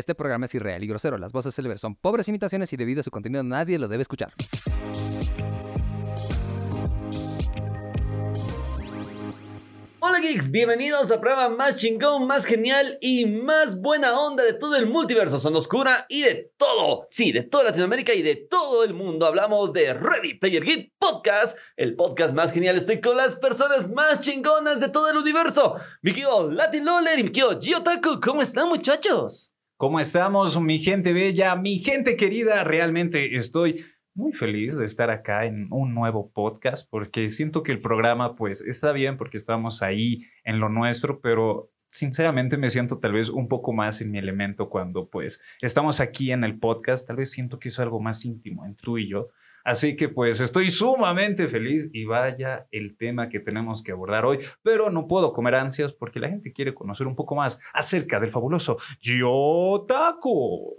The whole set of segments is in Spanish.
Este programa es irreal y grosero. Las voces célebres son pobres imitaciones y debido a su contenido nadie lo debe escuchar. Hola geeks, bienvenidos al programa más chingón, más genial y más buena onda de todo el multiverso Son Oscura y de todo, sí, de toda Latinoamérica y de todo el mundo. Hablamos de Ready Player Geek Podcast, el podcast más genial. Estoy con las personas más chingonas de todo el universo. Mi querido Latin Loller y mi querido Giotaku, ¿cómo están muchachos? ¿Cómo estamos, mi gente bella, mi gente querida? Realmente estoy muy feliz de estar acá en un nuevo podcast porque siento que el programa pues está bien porque estamos ahí en lo nuestro, pero sinceramente me siento tal vez un poco más en mi elemento cuando pues estamos aquí en el podcast, tal vez siento que es algo más íntimo en tú y yo. Así que pues estoy sumamente feliz y vaya el tema que tenemos que abordar hoy, pero no puedo comer ansias porque la gente quiere conocer un poco más acerca del fabuloso Yotaco.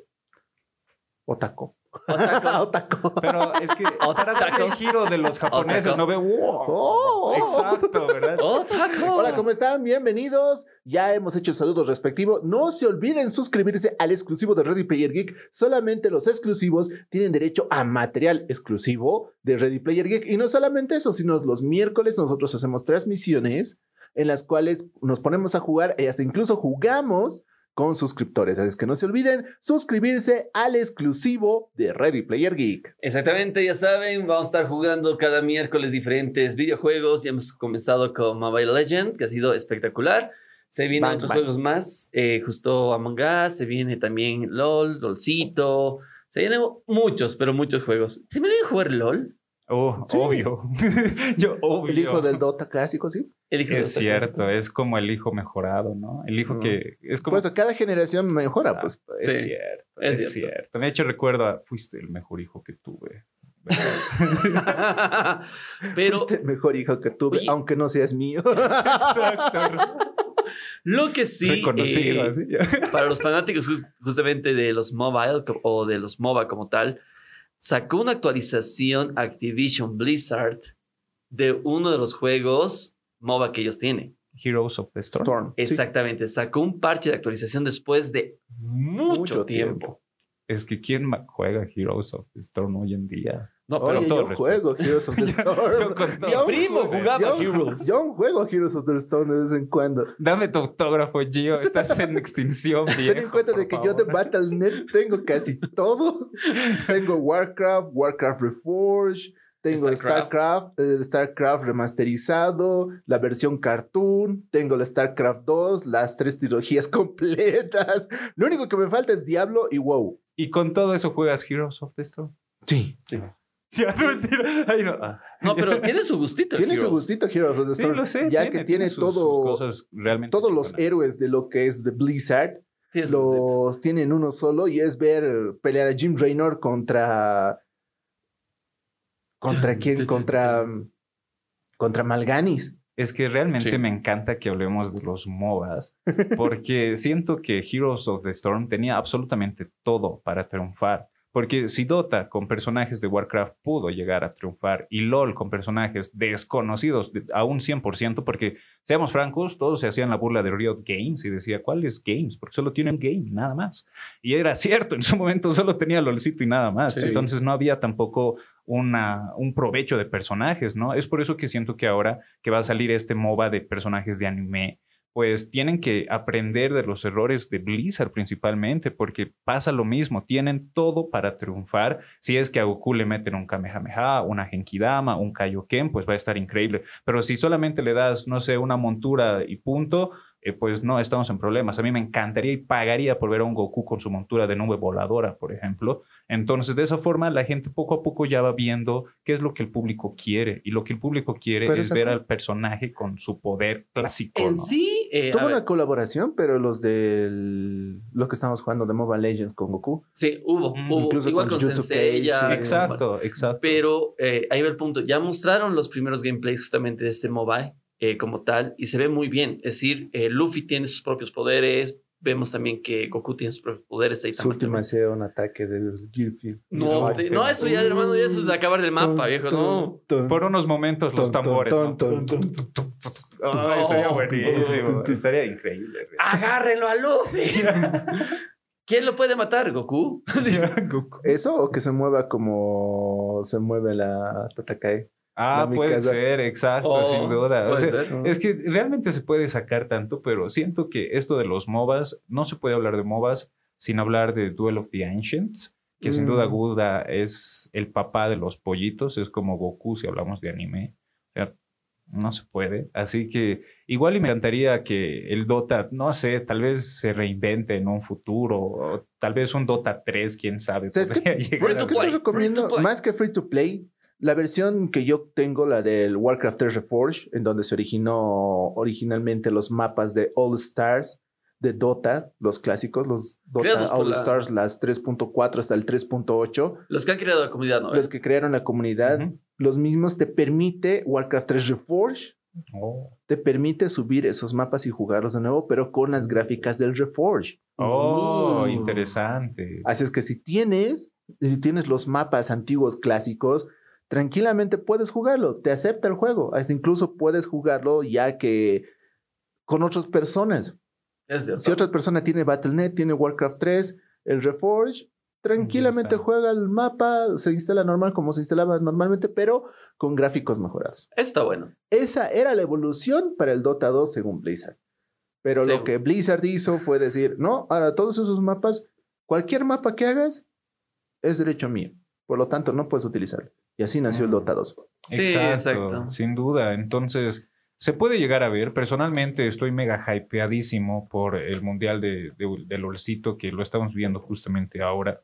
Otaco. Otaku. Otaku. Pero es que Otaku. el giro de los japoneses, Otaku. no ve wow. Oh. Exacto, ¿verdad? Otaku. Hola, ¿cómo están? Bienvenidos. Ya hemos hecho el saludo respectivo. No se olviden suscribirse al exclusivo de Ready Player Geek. Solamente los exclusivos tienen derecho a material exclusivo de Ready Player Geek. Y no solamente eso, sino los miércoles nosotros hacemos transmisiones en las cuales nos ponemos a jugar y hasta incluso jugamos con suscriptores. Así es que no se olviden suscribirse al exclusivo de Ready Player Geek. Exactamente, ya saben, vamos a estar jugando cada miércoles diferentes videojuegos. Ya hemos comenzado con Mobile Legend, que ha sido espectacular. Se vienen Bang, otros bang. juegos más, eh, justo Among Us, se viene también LOL, LOLcito. Se vienen muchos, pero muchos juegos. ¿Se me deben jugar LOL? Oh, Sí. obvio. Yo, obvio. El hijo del Dota clásico, ¿sí? El hijo Es cierto, es como el hijo mejorado, ¿no? El hijo que es como. Por eso cada generación mejora, pues. Es Sí, cierto, es es, cierto. cierto. De hecho, recuerdo, a- fuiste el mejor hijo que tuve. pero Fuiste el mejor hijo que tuve, Oye. aunque no seas mío. Exacto. lo que sí, eh, para los fanáticos jus- justamente de los mobile o de los MOBA como tal, sacó una actualización Activision Blizzard de uno de los juegos MOBA que ellos tienen. Heroes of the Storm. Storm. sí. Exactamente, sacó un parche de actualización después de mucho, Mucho tiempo. tiempo. Es que ¿quién juega Heroes of the Storm hoy en día? No, pero todo yo juego Heroes of the Storm. yo primo jugaba yo- Heroes. Yo juego Heroes of the Storm de vez en cuando. Dame tu autógrafo, Gio. Estás en extinción, Ten viejo. en cuenta de que yo de. Battle.net tengo casi todo. tengo Warcraft, Warcraft Reforged, tengo Starcraft. StarCraft, el StarCraft remasterizado, la versión cartoon, tengo la StarCraft 2, las tres trilogías completas. Lo único que me falta es Diablo y WoW. Y con todo eso juegas Heroes of the Storm. Sí. Ya, no mentira. Ay, no. Ah. No, pero tiene su gustito. Tiene su gustito Heroes of the Sí, Storm. lo sé. ya que tiene sus- todo, sus cosas realmente todos los héroes de lo que es de Blizzard. Los tienen uno solo y es ver pelear a Jim Raynor contra contra quién contra contra Malganis Es que realmente Sí. me encanta que hablemos de los MOBAs, porque siento que Heroes of the Storm tenía absolutamente todo para triunfar. Porque si Dota con personajes de Warcraft pudo llegar a triunfar y LOL con personajes desconocidos de- a un 100%, porque seamos francos, todos se hacían la burla de Riot Games y decía, ¿cuáles games? Porque solo tienen game, nada más. Y era cierto, en su momento solo tenía LOLcito y nada más. Sí. Entonces no había tampoco una, un provecho de personajes, ¿no? Es por eso que siento que ahora que va a salir este MOBA de personajes de anime, pues tienen que aprender de los errores de Blizzard principalmente, porque pasa lo mismo, tienen todo para triunfar. Si es que a Goku le meten un Kamehameha, una Genkidama, un Kaioken, pues va a estar increíble. Pero si solamente le das, no sé, una montura y punto, eh, pues no estamos en problemas. A mí me encantaría y pagaría por ver a un Goku con su montura de nube voladora, por ejemplo. Entonces, de esa forma, la gente poco a poco ya va viendo qué es lo que el público quiere. Y lo que el público quiere Pero es ver al personaje con su poder clásico. En ¿no? sí, eh, ver, una colaboración pero los del lo que estamos jugando de Mobile Legends con Goku sí, hubo, Mm, hubo. incluso Igual con Sensei, ya. Exacto, exacto. Pero eh, ahí va el punto. Ya mostraron los primeros gameplays justamente de este mobile eh, como tal y se ve muy bien. Es decir, eh, Luffy tiene sus propios poderes. Vemos también que Goku tiene sus propios poderes. Ahí su última sea un ataque de Gearfield No, te- no, eso ya, hermano, ya eso es de acabar del mapa, viejo. No. Por unos momentos los tambores. estaría buenísimo. Estaría increíble. ¡Agárrenlo a Luffy! ¿Quién lo puede matar? ¿Goku? Goku. ¿Eso o que se mueva como se mueve la Tatakae? Ah, puede Mikasa. ser, exacto, Oh, sin duda. O sea, ser. es que realmente se puede sacar tanto, pero siento que esto de los MOBAs, no se puede hablar de MOBAs sin hablar de Duel of the Ancients, que sin Mm. duda Guda es el papá de los pollitos, es como Goku si hablamos de anime. O sea, no se puede. Así que igual y me encantaría que el Dota, no sé, tal vez se reinvente en un futuro, o tal vez un Dota 3, quién sabe. ¿Sabes qué? podría llegar Free a to ¿Qué ser. play, te recomiendo? Más que free to play, la versión que yo tengo, la del Warcraft 3 Reforged, en donde se originó originalmente los mapas de All Stars de Dota, los clásicos, los Dota All la- Stars, las 3.4 hasta el 3.8, Los que han creado la comunidad, ¿no? los que crearon la comunidad, los mismos te permite Warcraft 3 Reforged, Oh. te permite subir esos mapas y jugarlos de nuevo, pero con las gráficas del Reforged. Oh, Mm. interesante. Así es que si tienes, si tienes los mapas antiguos clásicos, tranquilamente puedes jugarlo, te acepta el juego, hasta incluso puedes jugarlo ya que con otras personas. Es cierto. Si otra persona tiene Battle.net, tiene Warcraft 3, el Reforge, tranquilamente juega el mapa, se instala normal como se instalaba normalmente, pero con gráficos mejorados. Está bueno. Esa era la evolución para el Dota 2 según Blizzard. Pero lo que Blizzard hizo fue decir, no, ahora todos esos mapas, cualquier mapa que hagas es derecho mío. Por lo tanto, no puedes utilizarlo. Y así nació el. Dota 2. Sí, exacto. Sin duda. Entonces, se puede llegar a ver. Personalmente, estoy mega hypeadísimo por el Mundial de, de- del Olcito, que lo estamos viendo justamente ahora.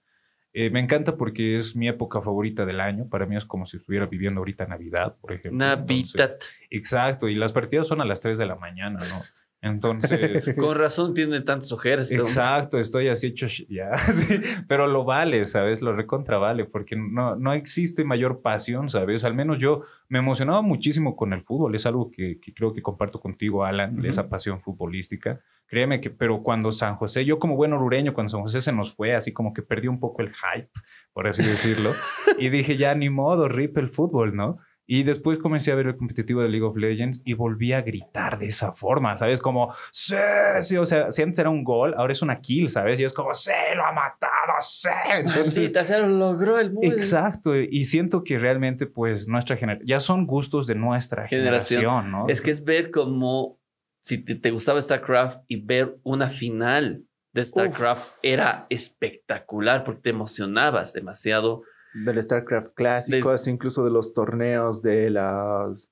Eh, me encanta porque es mi época favorita del año. Para mí es como si estuviera viviendo ahorita Navidad, por ejemplo. Entonces, Navidad. exacto. Y las partidas son a las 3 de la mañana, ¿no? Entonces, Con razón tiene tantas ojeras. este hombre. Exacto, estoy así hecho ya, sí, pero lo vale, ¿sabes? Lo recontra vale, porque no, no existe mayor pasión, ¿sabes? Al menos yo me emocionaba muchísimo con el fútbol, es algo que, que creo que comparto contigo, Alan, esa pasión futbolística. Créeme que, pero cuando San José, yo como buen orureño, cuando San José se nos fue, así como que perdí un poco el hype, por así decirlo, y dije, ya ni modo, rip el fútbol, ¿no? Y después comencé a ver el competitivo de League of Legends y volví a gritar de esa forma, ¿sabes? Como, sí, sí, o sea, si antes era un gol, ahora es una kill, ¿sabes? Y es como, sí, lo ha matado, sí. Entonces, lo logró el mundo. exacto, y siento que realmente, pues, nuestra generación, ya son gustos de nuestra Generación. generación, ¿no? Es que es ver como si te, te gustaba StarCraft y ver una final de StarCraft era espectacular porque te emocionabas demasiado. Del StarCraft clásico, De- incluso de los torneos de las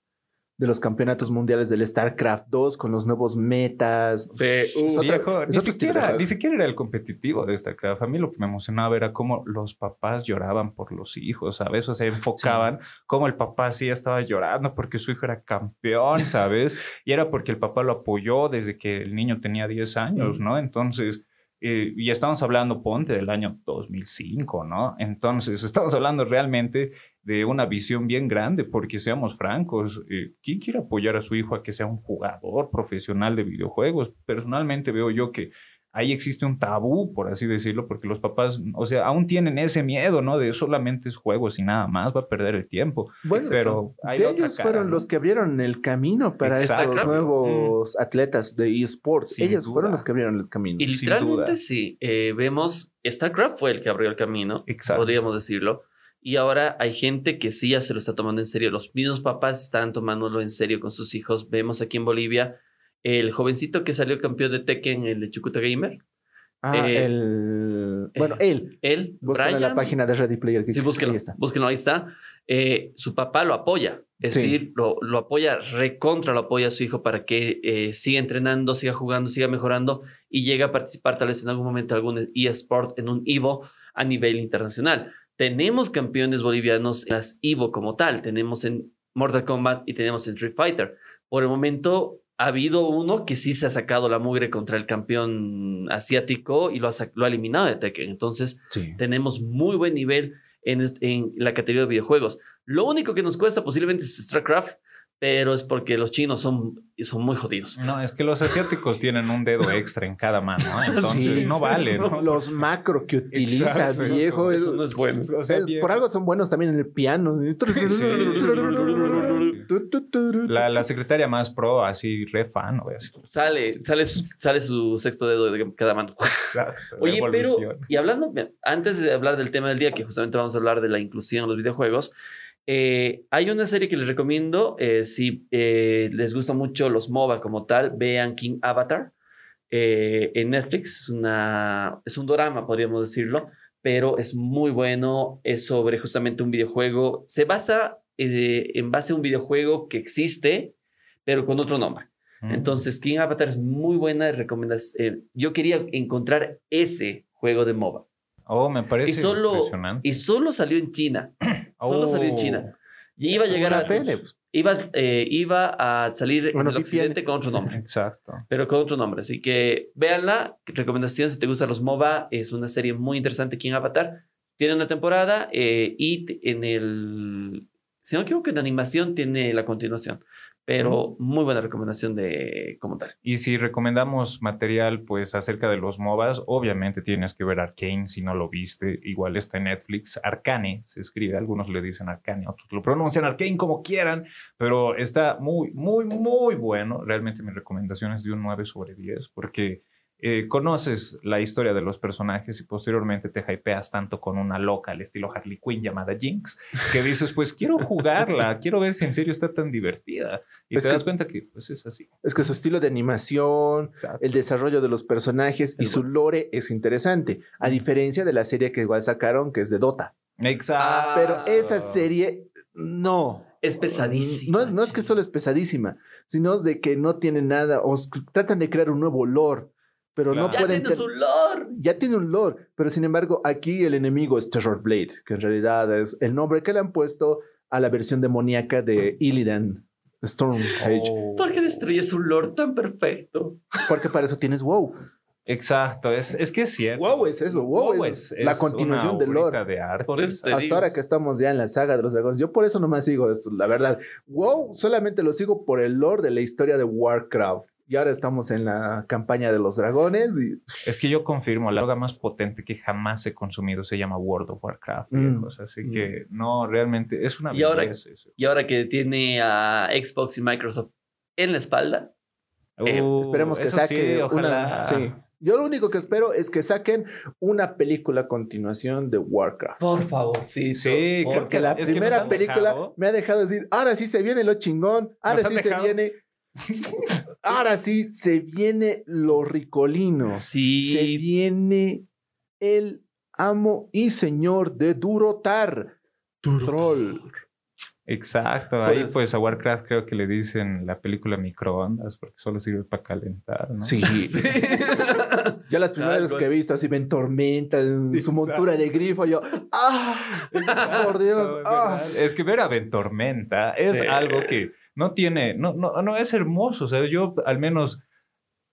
de los campeonatos mundiales del StarCraft 2 con los nuevos metas. Sí, Es uh, otro- Viejo, es ni, siquiera, ni siquiera era el competitivo de StarCraft. A mí lo que me emocionaba era cómo los papás lloraban por los hijos, ¿sabes? O sea, enfocaban cómo el papá sí estaba llorando porque su hijo era campeón, ¿sabes? Y era porque el papá lo apoyó desde que el niño tenía 10 años, ¿no? Entonces, eh, y estamos hablando, ponte, del año 2005, ¿no? Entonces, estamos hablando realmente de una visión bien grande, porque seamos francos, eh, ¿quién quiere apoyar a su hijo a que sea un jugador profesional de videojuegos? Personalmente veo yo que ahí existe un tabú, por así decirlo, porque los papás, o sea, aún tienen ese miedo, ¿no? De solamente es juegos y nada más, va a perder el tiempo. Bueno, pero hay de ellos cara, fueron ¿no? los que abrieron el camino para Exacto. estos nuevos atletas de esports. Sin ellos duda. fueron los que abrieron el camino. Y literalmente sí, eh, vemos, StarCraft fue el que abrió el camino, Exacto. podríamos decirlo. Y ahora hay gente que sí ya se lo está tomando en serio. Los mismos papás están tomándolo en serio con sus hijos. Vemos aquí en Bolivia el jovencito que salió campeón de Tekken, el de Chucuta Gamer. Ah, eh, el. Bueno, eh, él. Él, Buscan en la página de Ready Player. Sí, búsquenlo, Ahí está. búsquenlo, ahí está. Eh, su papá lo apoya, es Sí. decir, lo, lo apoya, recontra lo apoya a su hijo para que eh, siga entrenando, siga jugando, siga mejorando y llegue a participar tal vez en algún momento en algún eSport, en un Evo a nivel internacional. Tenemos campeones bolivianos en las Evo como tal, tenemos en Mortal Kombat y tenemos en Street Fighter. Por el momento ha habido uno que sí se ha sacado la mugre contra el campeón asiático y lo ha, lo ha eliminado de Tekken. Entonces, Sí. tenemos muy buen nivel en, en la categoría de videojuegos. Lo único que nos cuesta posiblemente es StarCraft, pero es porque los chinos son, son muy jodidos. No, es que los asiáticos tienen un dedo extra en cada mano, ¿no? entonces Sí, no vale, ¿no? Los macro que utiliza, Exacto, viejo. Eso es- no es bueno. O sea, es- viejo. por algo son buenos también en el piano. La, la secretaria más pro, así re fan, güey, así. Sale, sale, su, sale su sexto dedo de cada mano. Oye, pero, y hablando, antes de hablar del tema del día, que justamente vamos a hablar de la inclusión en los videojuegos, eh, hay una serie que les recomiendo, eh, si eh, les gustan mucho los MOBA como tal, vean King Avatar eh, en Netflix, es, una, es un drama, podríamos decirlo, pero es muy bueno, es sobre justamente un videojuego, se basa eh, en base a un videojuego que existe, pero con otro nombre. Mm. Entonces, King Avatar es muy buena. Recomendas, eh, yo quería encontrar ese juego de MOBA. Oh, me parece Y solo, impresionante. y solo salió en China. Solo Oh. salió en China. Y iba a llegar a. pene, pues. Iba, eh, iba a salir Bueno, en el occidente con otro nombre. Exacto. Pero con otro nombre. Así que véanla. Recomendación si te gustan los MOBA. Es una serie muy interesante. King Avatar. Tiene una temporada eh, y en el. Si no me equivoco, en animación tiene la continuación. Pero muy buena recomendación de como tal. Y si recomendamos material, pues acerca de los MOBAs, obviamente tienes que ver Arcane si no lo viste. Igual está en Netflix. Arcane se escribe, algunos le dicen Arcane, otros lo pronuncian Arcane como quieran, pero está muy, muy, muy bueno. Realmente mi recomendación es de un 9 sobre 10, porque eh, conoces la historia de los personajes y posteriormente te hypeas tanto con una loca al estilo Harley Quinn llamada Jinx, que dices, pues quiero jugarla, quiero ver si en serio está tan divertida. Y Es te que- das cuenta que pues es así. Es que su estilo de animación, el desarrollo de los personajes y El su lore es interesante. A diferencia de la serie que igual sacaron, que es de Dota. Exacto. Ah, Pero esa serie, no. Es pesadísima. No, es- no es que solo es pesadísima, sino es de que no tiene nada. O tratan de crear un nuevo lore, pero no Claro. Ya pueden. tiene ter- su lore. ya tiene un lore, pero sin embargo, aquí el enemigo es Terror Blade, que en realidad es el nombre que le han puesto a la versión demoníaca de Illidan Stormcage, Oh. ¿Por qué destruyes un lore tan perfecto? porque para eso tienes WoW. Exacto, es, es que es cierto. WoW es eso, WoW es la continuación una del lore. de arte. Por eso Hasta digo. ahora que estamos ya en la saga de los dragones, yo por eso nomás sigo esto, la verdad. WoW solamente lo sigo por el lore de la historia de Warcraft. Y ahora estamos en la campaña de los dragones y Es que yo confirmo, la droga más potente que jamás he consumido se llama World of Warcraft. Mm. viejos, Así que no, realmente es una Y ahora- eso. Y ahora que tiene a Xbox y Microsoft en la espalda, eh, Uh, esperemos que saque sí, una. Sí. Yo lo único que espero es que saquen una película a continuación de Warcraft. por favor, sí. Sí, Porque la primera película dejado- me ha dejado decir, ahora sí se viene lo chingón, ahora Nos sí se dejado- viene, ahora sí se viene lo ricolino, Sí. se viene el amo y señor de Durotar, Troll. Exacto, ahí eso- pues a Warcraft creo que le dicen la película microondas porque solo sirve para calentar, ¿no? Sí. Sí. Ya las primeras veces que he visto así ven tormenta en su montura de grifo, yo, ¡ah! Por Dios, es ¡ah! Es que ver a Ventormenta es Sí. algo que no tiene, no, no, no es hermoso, ¿sabes? Yo al menos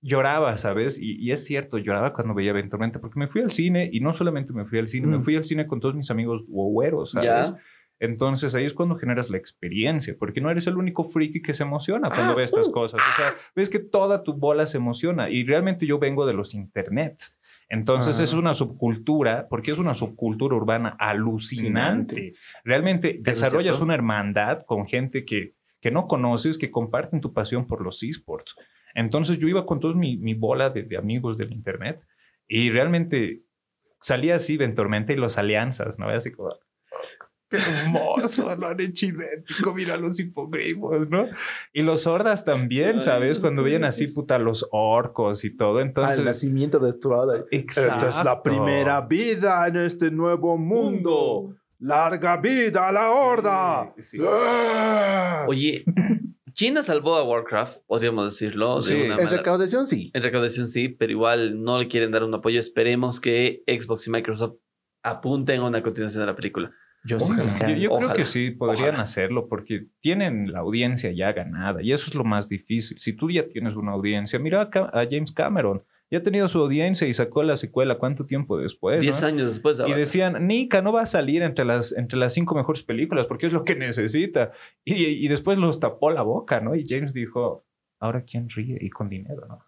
lloraba, ¿sabes? Y, y es cierto, lloraba cuando veía Ventormenta, porque me fui al cine y no solamente me fui al cine, me Mm. fui al cine con todos mis amigos woweros, ¿sabes? Ya. Entonces ahí es cuando generas la experiencia, porque no eres el único friki que se emociona cuando Ah, ve estas uh, cosas. O sea, ves que toda tu bola se emociona y realmente yo vengo de los internets. Entonces Ah. es una subcultura, porque es una subcultura urbana alucinante. Realmente es desarrollas una hermandad con gente que, que no conoces, que comparten tu pasión por los esports. Entonces yo iba con todos mi, mi bola de, de amigos del internet y realmente salía así Ventormenta y los alianzas, ¿no? Así como... Qué hermoso, lo han hecho idéntico, mira los hipogrifos, ¿no? Y los hordas también, ¿sabes? Cuando veían así, puta, los orcos y todo. Al Entonces, nacimiento de Troll. exacto. Esta es la primera vida en este nuevo mundo. Larga vida a la horda. Sí, sí. ¡Ah! Oye, China salvó a Warcraft, podríamos decirlo. De Sí. una En manera- recaudación sí. En recaudación sí, pero igual no le quieren dar un apoyo. Esperemos que Xbox y Microsoft apunten a una continuación de la película. Yo sí Ojalá. Yo, yo creo que sí, podrían Ojalá. hacerlo porque tienen la audiencia ya ganada y eso es lo más difícil. Si tú ya tienes una audiencia, mira a James Cameron. Ya ha tenido su audiencia y sacó la secuela cuánto tiempo después. ¿no? Diez años después de Y decían, Nika no va a salir entre las, entre las cinco mejores películas porque es lo que necesita. Y, y después los tapó la boca, ¿no? Y James dijo, ahora quién ríe y con dinero, ¿no?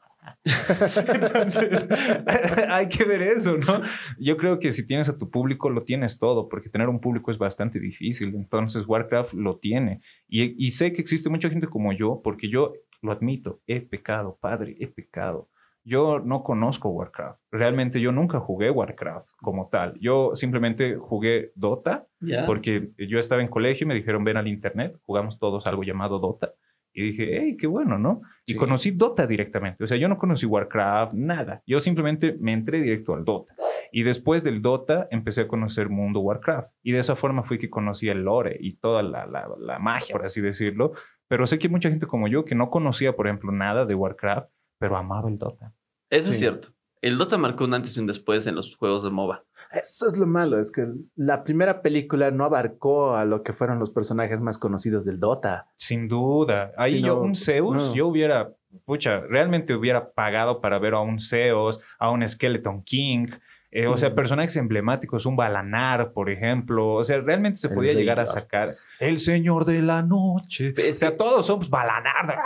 Entonces, hay que ver eso, ¿no? Yo creo que si tienes a tu público, lo tienes todo, porque tener un público es bastante difícil. Entonces, Warcraft lo tiene. Y, y sé que existe mucha gente como yo, porque yo lo admito, he pecado, padre, he pecado. Yo no conozco Warcraft. Realmente yo nunca jugué Warcraft como tal. Yo simplemente jugué Dota porque yo estaba en colegio y me dijeron ven al internet, jugamos todos algo llamado Dota. Y dije, hey, qué bueno, ¿no? Y conocí Dota directamente. O sea, yo no conocí Warcraft, nada. Yo simplemente me entré directo al Dota. Y después del Dota empecé a conocer Mundo Warcraft. Y de esa forma fui que conocí el lore y toda la, la, la magia, por así decirlo. Pero sé que hay mucha gente como yo que no conocía, por ejemplo, nada de Warcraft, pero amaba el Dota. Eso es cierto. El Dota marcó un antes y un después en los juegos de MOBA. Eso es lo malo, es que la primera película no abarcó a lo que fueron los personajes más conocidos del Dota. Sin duda. Ahí yo, no, un Zeus, no. yo hubiera, pucha, realmente hubiera pagado para ver a un Zeus, a un Skeleton King. Eh, O sea, personajes emblemáticos, un Balanar, por ejemplo. O sea, realmente se podía llegar a sacar el Señor de la Noche. Pero O sea, que- todos somos Balanar.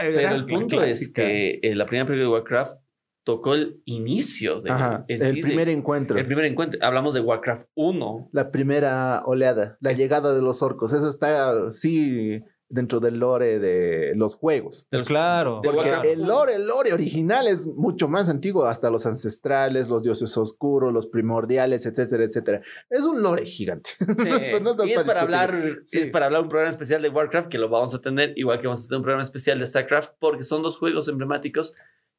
Pero el punto es que eh, la primera película de Warcraft tocó el inicio de, Ajá, el sí de- primer encuentro. el primer encuentro. Hablamos de Warcraft 1. la primera oleada, la Es- llegada de los orcos. Eso está, sí, dentro del lore de los juegos. Claro. Porque el 1. lore, el lore original es mucho más antiguo, hasta los ancestrales, los dioses oscuros, los primordiales, etcétera, etcétera. Es un lore gigante. Sí, No es- no y es para para hablar, sí, es para hablar un programa especial de Warcraft que lo vamos a tener, igual que vamos a tener un programa especial de StarCraft, porque son dos juegos emblemáticos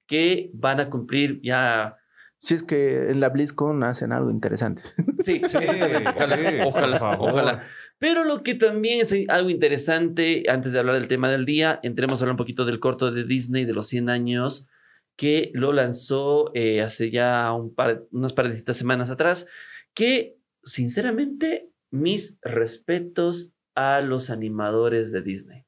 que van a cumplir ya. Si es que en la BlizzCon hacen algo interesante. Sí, Sí, ojalá, sí, ojalá, por favor. ojalá. Pero lo que también es algo interesante, antes de hablar del tema del día, entremos a hablar un poquito del corto de Disney de los 100 años, que lo lanzó eh, hace ya un par, unas par de semanas atrás, que sinceramente mis respetos a los animadores de Disney.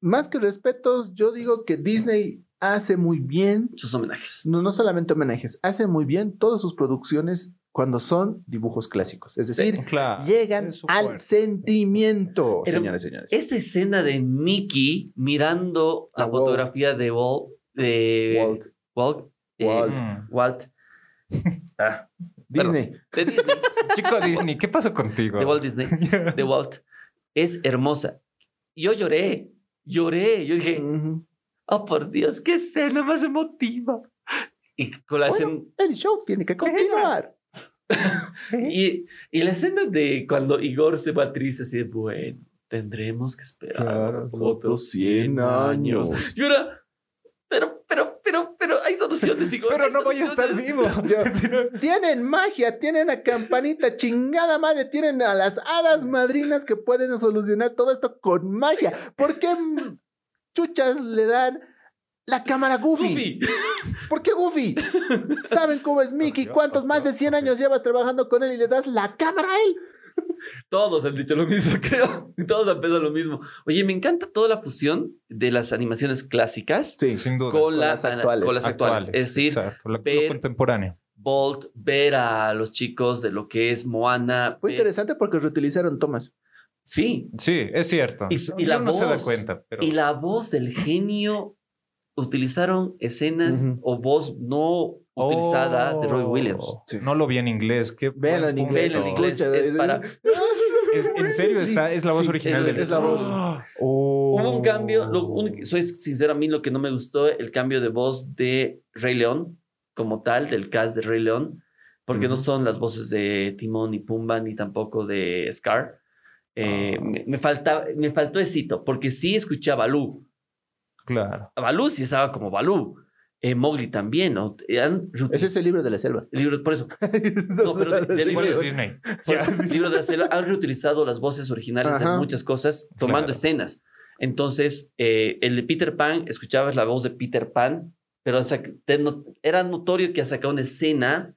Más que respetos, yo digo que Disney hace muy bien, Sus homenajes. no, no solamente homenajes, hace muy bien todas sus producciones cuando son dibujos clásicos. Es decir, Claro. llegan al fuerte. sentimiento, Pero- señores, señores. Esa escena de Mickey mirando la A Walt. fotografía de Walt, de Walt, Walt, eh, Walt. Walt. Ah, Disney. de Disney. Chico Disney, ¿qué pasó contigo? de Walt Disney, de Walt, es hermosa. Yo lloré, lloré. Yo dije, oh por Dios, qué escena más emotiva. Y con la escena, El show tiene que continuar. Y, y la escena de cuando Igor se va triste, así de bueno, tendremos que esperar Claro, otros 100 años. Y ahora, pero, pero, pero, pero hay soluciones, Igor. Pero no voy a estar vivo. Yo- Tienen magia, tienen a campanita, chingada madre, tienen a las hadas madrinas que pueden solucionar todo esto con magia. ¿Por qué chuchas le dan la cámara Goofy? Goofy. ¿Por qué Goofy? ¿Saben cómo es Mickey? ¿Cuántos más de 100 años llevas trabajando con él y le das la cámara a él? Todos han dicho lo mismo, creo. Todos han pensado lo mismo. Oye, me encanta toda la fusión de las animaciones clásicas Sí. Sin duda. con, la- las actuales. con las actuales. Es decir, Exacto, lo ver- contemporáneo. Bolt, ver a los chicos de lo que es Moana. Fue ver- interesante porque reutilizaron tomas. Sí. Sí, es cierto. Y- y la Uno no se da voz. cuenta, pero Y la voz del genio utilizaron escenas Ujú. o voz no utilizada de Roy Williams. Oh, Sí. No lo vi en inglés. Qué Véanlo en inglés. Véanlo en inglés. escucha. es para- Es- en serio Sí, está, es la voz sí, original es- del- es la voz. Oh. Hubo un cambio, lo único- soy sincero, a mí lo que no me gustó, el cambio de voz de Rey León, como tal, del cast de Rey León, porque no Ujú. son las voces de Timón y Pumba, ni tampoco de Scar. Eh, Ah. me, me falta, me faltó esito, porque sí escuché a Balú. Claro. A Balú sí estaba como Balú. Eh, Mowgli también, ¿no? Han Ese es el libro de la selva. el libro, por eso, No, pero de- del ¿Cuál libro- es Disney? por eso, el libro de la selva, han reutilizado las voces originales de Ajá. muchas cosas, tomando Claro. escenas. Entonces, eh, el de Peter Pan, escuchabas la voz de Peter Pan, pero era notorio que ha sacado una escena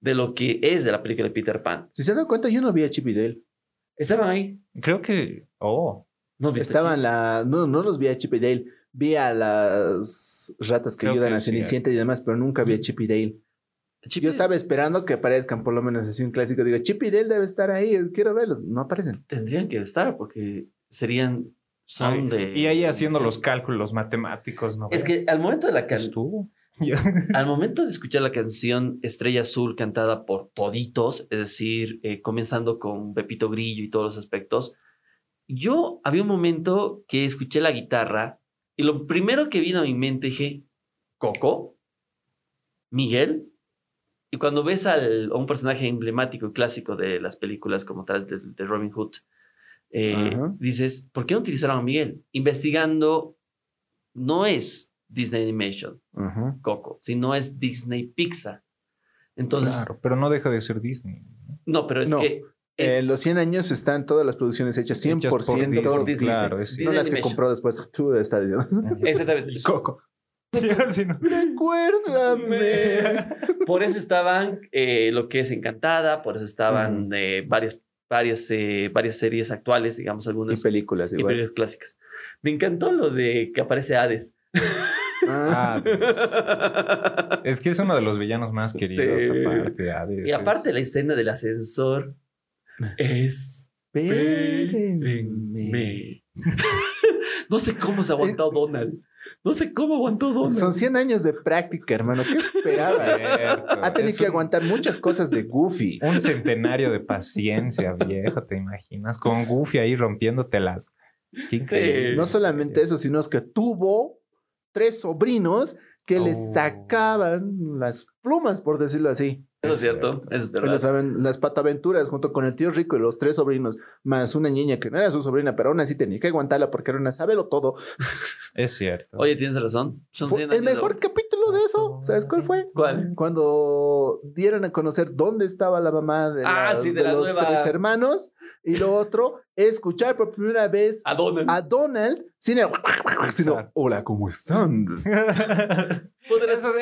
de lo que es de la película de Peter Pan. Si se dan cuenta, yo no vi a Chip y Dale. Estaban ahí. Creo que. Oh. No. Estaban la. No, no los vi a Chip y Dale. Vi a las ratas que Creo ayudan que a sí, Cenicienta y demás, pero nunca vi a Chip y Dale. Chip Yo estaba esperando que aparezcan por lo menos así un clásico. Digo, Chip y Dale debe estar ahí, quiero verlos. No aparecen. Tendrían que estar porque serían. Son Ay, de. Y ahí haciendo los cálculos matemáticos, ¿no? Es que al momento de la can- estuvo. al momento de escuchar la canción Estrella Azul cantada por toditos, es decir, eh, comenzando con Pepito Grillo y todos los aspectos, yo había un momento que escuché la guitarra y lo primero que vino a mi mente dije, Coco, Miguel. Y cuando ves al, a un personaje emblemático y clásico de las películas como tal de, de Robin Hood, eh, dices, ¿por qué no utilizaron a Miguel? Investigando, no es Disney Animation, Ajá. Coco, sino es Disney Pixar. Entonces, Claro, pero no deja de ser Disney. no, pero es No. que es- En los 100 años están todas las producciones hechas 100% Hechas por Disney, por Disney. Claro, es Disney No las que Animation. compró después. Tú diciendo. exactamente. Y Coco. Sí, no. Recuérdame. Por eso estaban eh, lo que es Encantada, por eso estaban eh, varias, varias, eh, varias series actuales, digamos Y algunas películas y igual. películas clásicas. Me encantó lo de que aparece Hades. Ah, es que es uno de los villanos más queridos, Sí. aparte. Hades, y aparte la escena del ascensor Espérenme. no sé cómo se aguantó Donald. No sé cómo aguantó Donald. Son 100 años de práctica, hermano. ¿Qué esperabas? Cierto, Ha tenido es que un- aguantar muchas cosas de Goofy. Un centenario de paciencia, viejo, ¿te imaginas? Con Goofy ahí rompiéndotelas. Increíble. No solamente eso, sino es que tuvo tres sobrinos que le Oh. sacaban las plumas, por decirlo así. Eso es cierto, es Y verdad. Las, aven- las pataventuras junto con el tío rico y los tres sobrinos, más una niña que no era su sobrina, pero aún así tenía que aguantarla porque era una sabelo todo. Es cierto. Oye, tienes razón. Son Fue 100 el mejor capítulo de eso, ¿sabes cuál fue? ¿Cuál? Cuando dieron a conocer dónde estaba la mamá de, Ah, la- sí, de de la los nueva- tres hermanos. Y lo otro, escuchar por primera vez A Donald. a Donald sin el... sino, hola, ¿cómo están?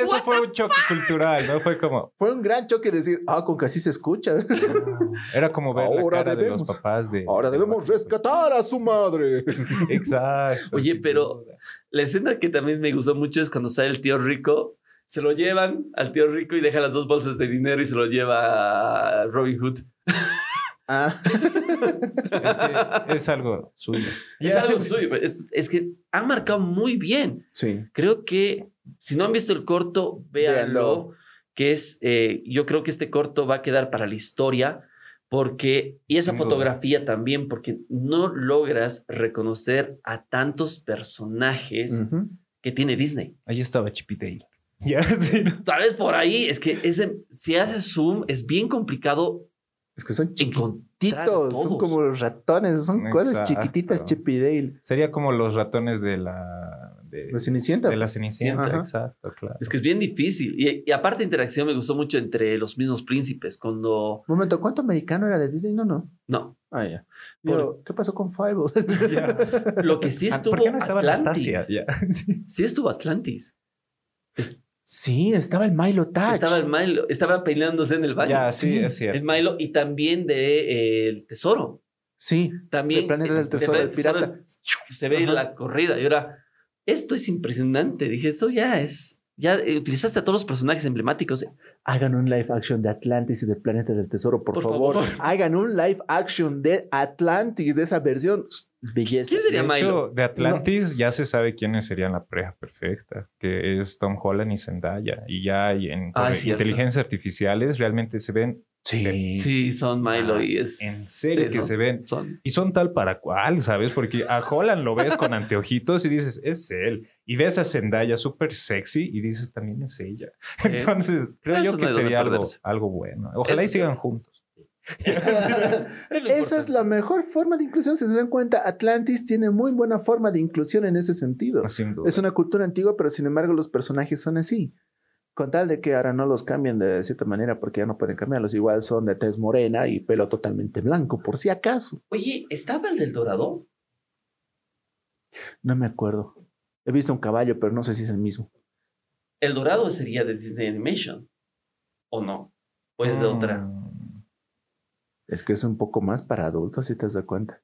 Eso fue un choque cultural, ¿no? Fue como. Fue un gran choque decir, ah, con que así se escucha. Era como ver Ahora la cara de debemos- los papás de. Ahora de debemos Batman. rescatar a su madre. Exacto. Oye, pero- duda. La escena que también me gustó mucho es cuando sale el tío rico. Se lo llevan al tío rico y deja las dos bolsas de dinero y se lo lleva a Robin Hood. Ah, Es, que es algo suyo. Es algo suyo. Es, es que han marcado muy bien. sí. Creo que si no han visto el corto, véanlo. Véanlo. Que es, eh, yo creo que este corto va a quedar para la historia. Porque, y esa fotografía también, porque no logras reconocer a tantos personajes que tiene Disney. Ahí estaba Chipitale. Ya, sí. Tal vez por ahí es que ese, si haces zoom es bien complicado Es que son chiquititos, son como los ratones, son cosas chiquititas, Chip y Dale. Sería como los ratones de la. De, La Cenicienta. de la Cenicienta, Ajá. exacto, claro. Es que es bien difícil. Y, y aparte interacción me gustó mucho entre los mismos príncipes. Cuando... Un momento, ¿cuánto americano era de Disney? No, no. No, Ah, ya. Por- Yo, ¿Qué pasó con Five? lo que sí Ah, estuvo ¿Por qué no estaba Atlantis. Anastasia? Sí. Sí estuvo Atlantis. Es- sí, estaba el Milo Touch. estaba el Milo, estaba peinándose en el baño. Ya, sí, es cierto. el Milo y también de eh, El Tesoro. Sí, También El planeta del eh, tesoro, el pirata. tesoro, se ve Ajá. la corrida. Y ahora, esto es impresionante. Dije, esto ya es. Ya eh, utilizaste a todos los personajes emblemáticos. hagan un live action de Atlantis y del planeta del tesoro, por, Por favor. favor. Hagan un live action de Atlantis, de esa versión. Belleza. ¿Quién sería de Milo? hecho, de Atlantis ya se sabe quiénes serían la pareja perfecta, que es Tom Holland y Zendaya. Y ya hay en Ah, inteligencias artificiales realmente se ven, Sí. Sí, son Milo Ah, y es. en serio sí, que son- se ven. son- Y son tal para cual, ¿sabes? Porque a Holland lo ves con anteojitos y dices, es él. Y ves a Zendaya súper sexy y dices, también es ella. Sí. Entonces, creo Eso yo que sería algo, bueno. Ojalá Eso y sigan juntos. Esa es la mejor forma de inclusión. Si se dan cuenta, Atlantis tiene muy buena forma de inclusión en ese sentido. Duda. Es una cultura antigua, pero sin embargo los personajes son así. Con tal de que ahora no los cambien de cierta manera, porque ya no pueden cambiarlos. Igual son de tez morena y pelo totalmente blanco, por si acaso. Oye, ¿estaba el del Dorado? No me acuerdo. He visto un caballo, pero no sé si es el mismo. El Dorado sería de Disney Animation. ¿O no? ¿O es de otra? Es que es un poco más para adultos, si te das cuenta.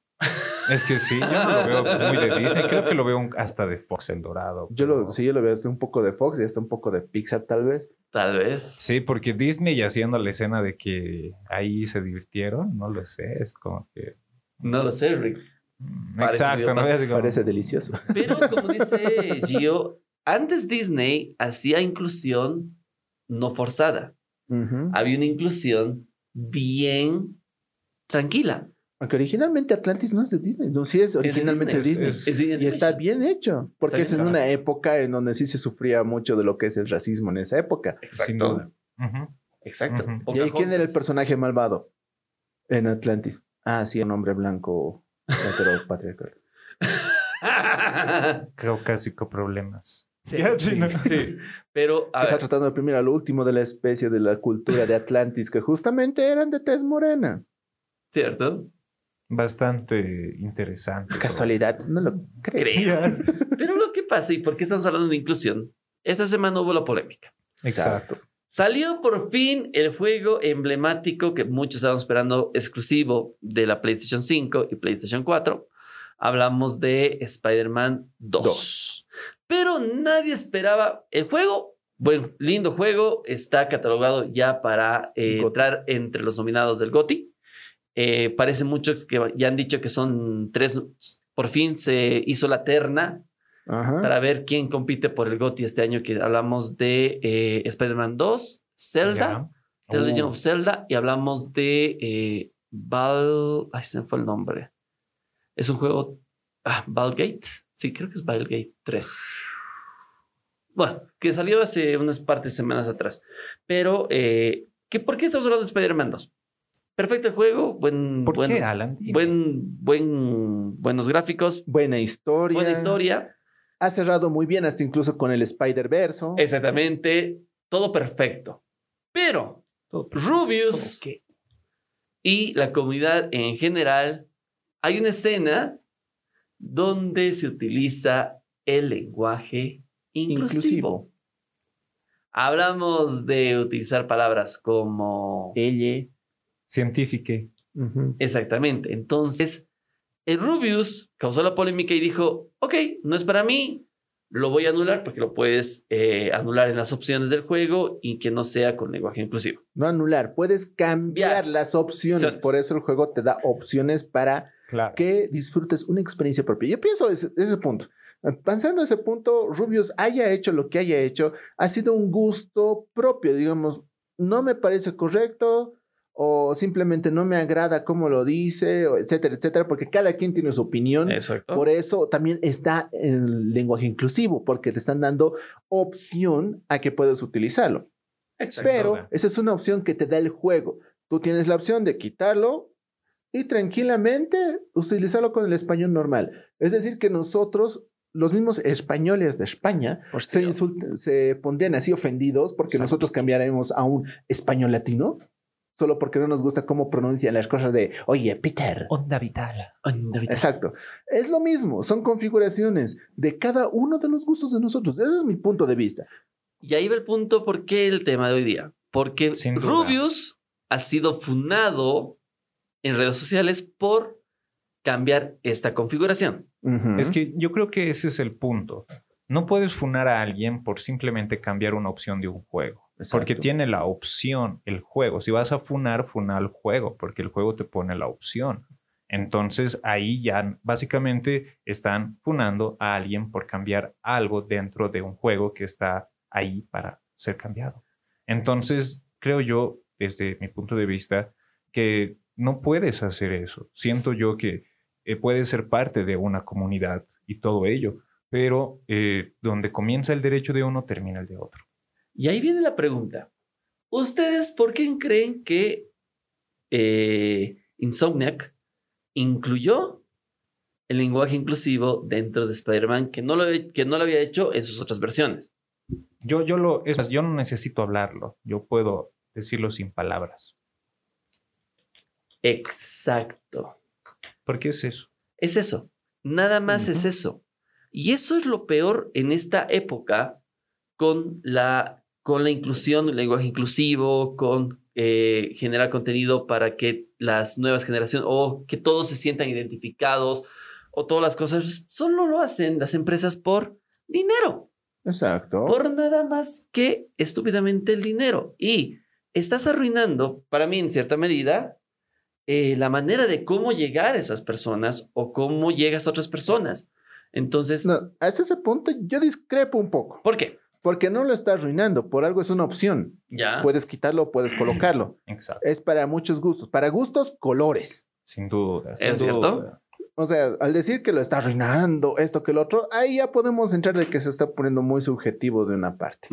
Es que sí, yo no lo veo muy de Disney. Creo que lo veo un- hasta de Fox El Dorado. Yo lo, sí, yo lo veo hasta un poco de Fox y hasta un poco de Pixar, tal vez. Tal vez. Sí, porque Disney haciendo la escena de que ahí se divirtieron, no lo sé, es como que... No lo sé, Rick. mm, Parece Exacto, medio ¿no? Parece delicioso. Pero como dice Gio, antes Disney hacía inclusión no forzada. Había una inclusión bien tranquila. Aunque originalmente Atlantis no es de Disney. No, sí es originalmente de Disney. Disney. Es- Es Y está bien hecho, porque es en una época en donde sí se sufría mucho de lo que es el racismo en esa época. Sin duda. Ujú. Exacto. Ujú. ¿Y ahí quién era el personaje malvado en Atlantis? Ah, sí, un hombre blanco heteropatriarcal. Caucásico problemas. Sí, Ya, sí, sí, ¿no? sí. Pero, a Está ver, tratando de oprimir a lo último de la especie de la cultura de Atlantis, que justamente eran de tez morena. ¿Cierto? Bastante interesante. Casualidad, no lo creo. Creo. Pero lo que pasa, y por qué estamos hablando de inclusión, esta semana hubo la polémica. Exacto. Salió por fin el juego emblemático que muchos estaban esperando exclusivo de la PlayStation 5 y PlayStation 4. Hablamos de Spider-Man 2. Dos. Pero nadie esperaba el juego. Buen, lindo juego. Está catalogado ya para eh, entrar entre los nominados del GOTY. Eh, parece mucho que ya han dicho que son tres. Por fin se hizo la terna Ajá. para ver quién compite por el GOTY este año, que hablamos de eh, Spider-Man 2, Zelda. The Legend Oh. of Zelda, y hablamos de eh, Val... Ay, se me fue el nombre. Es un juego... Ah, Valgate. Sí, creo que es Valgate 3. Bueno, que salió hace unas partes semanas atrás. Pero, eh, ¿qué, ¿por qué estamos hablando de Spider-Man 2? Perfecto el juego, buen, ¿Por buen, qué, Alan? Buen, buen, buenos gráficos, Buena historia. buena historia. Ha cerrado muy bien, hasta incluso con el Spider-Verse. Exactamente, todo perfecto. Pero Todo- Rubius ¿Qué? y la comunidad en general, hay una escena donde se utiliza el lenguaje inclusivo. Inclusivo. Hablamos de utilizar palabras como... Ella. Científica. Exactamente. Entonces, el Rubius causó la polémica y dijo, ok, no es para mí, lo voy a anular porque lo puedes eh, anular en las opciones del juego y que no sea con lenguaje inclusivo. No anular, puedes cambiar las opciones. Por eso el juego te da opciones para Claro. que disfrutes una experiencia propia. Yo pienso ese, ese punto. Pensando ese punto, Rubius haya hecho lo que haya hecho, ha sido un gusto propio, digamos, no me parece correcto o simplemente no me agrada cómo lo dice, o etcétera, etcétera, porque cada quien tiene su opinión. Exacto. Por eso también está el lenguaje inclusivo, porque te están dando opción a que puedas utilizarlo. Pero duda. esa es una opción que te da el juego. Tú tienes la opción de quitarlo y tranquilamente utilizarlo con el español normal. Es decir, que nosotros, los mismos españoles de España, se, se pondrían así ofendidos porque Exacto. nosotros cambiaremos a un español latino. Solo porque no nos gusta cómo pronuncian las cosas de, oye, Peter. Onda vital. Anda, Vita. Exacto. Es lo mismo, son configuraciones de cada uno de los gustos de nosotros. Ese es mi punto de vista. Y ahí va el punto por qué el tema de hoy día. Porque. Rubius ha sido funado en redes sociales por cambiar esta configuración. Es que yo creo que ese es el punto. No puedes funar a alguien por simplemente cambiar una opción de un juego. Porque tiene la opción el juego. Si vas a funar, funa al juego, porque el juego te pone la opción. Entonces ahí ya básicamente están funando a alguien por cambiar algo dentro de un juego que está ahí para ser cambiado. Entonces creo yo, desde mi punto de vista, que no puedes hacer eso. Siento yo que eh, puedes ser parte de una comunidad y todo ello, pero eh, donde comienza el derecho de uno, termina el de otro. Y ahí viene la pregunta. ¿Ustedes por qué creen que eh, Insomniac incluyó el lenguaje inclusivo dentro de Spider-Man que, no lo, que no lo había hecho en sus otras versiones? Yo, yo, lo, es yo no necesito hablarlo, yo puedo decirlo sin palabras. Exacto. ¿Por qué es eso? Es eso. Nada más es eso. Y eso es lo peor en esta época con la, con la inclusión, el lenguaje inclusivo, con eh, generar contenido para que las nuevas generaciones o que todos se sientan identificados o todas las cosas, solo lo hacen las empresas por dinero, Exacto. por nada más que estúpidamente el dinero. Y estás arruinando, para mí en cierta medida, eh, la manera de cómo llegar a esas personas o cómo llegas a otras personas. Entonces, No, hasta ese punto yo discrepo un poco. ¿por qué? Porque no lo estás arruinando. Por algo es una opción. Ya. Puedes quitarlo o puedes colocarlo. Exacto. Es para muchos gustos. Para gustos, colores. Sin duda. sin ¿Es cierto? O sea, al decir que lo está arruinando, esto que el otro, ahí ya podemos entrar de que se está poniendo muy subjetivo de una parte.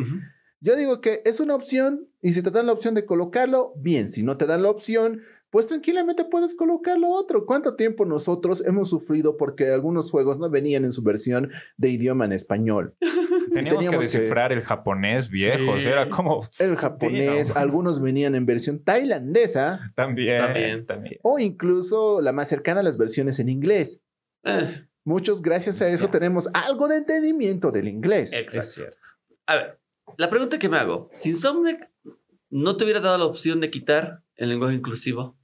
Yo digo que es una opción y si te dan la opción de colocarlo, bien. Si no te dan la opción, pues tranquilamente puedes colocarlo otro. ¿Cuánto tiempo nosotros hemos sufrido porque algunos juegos no venían en su versión de idioma en español? Teníamos, teníamos que que- descifrar el japonés viejo. o sea, era como. El japonés, algunos venían en versión tailandesa También. También. También. o incluso la más cercana a las versiones en inglés. Eh, Muchos, gracias a eso, tenemos algo de entendimiento del inglés. exacto. Es cierto. A ver, la pregunta que me hago, si Insomniac no te hubiera dado la opción de quitar el lenguaje inclusivo,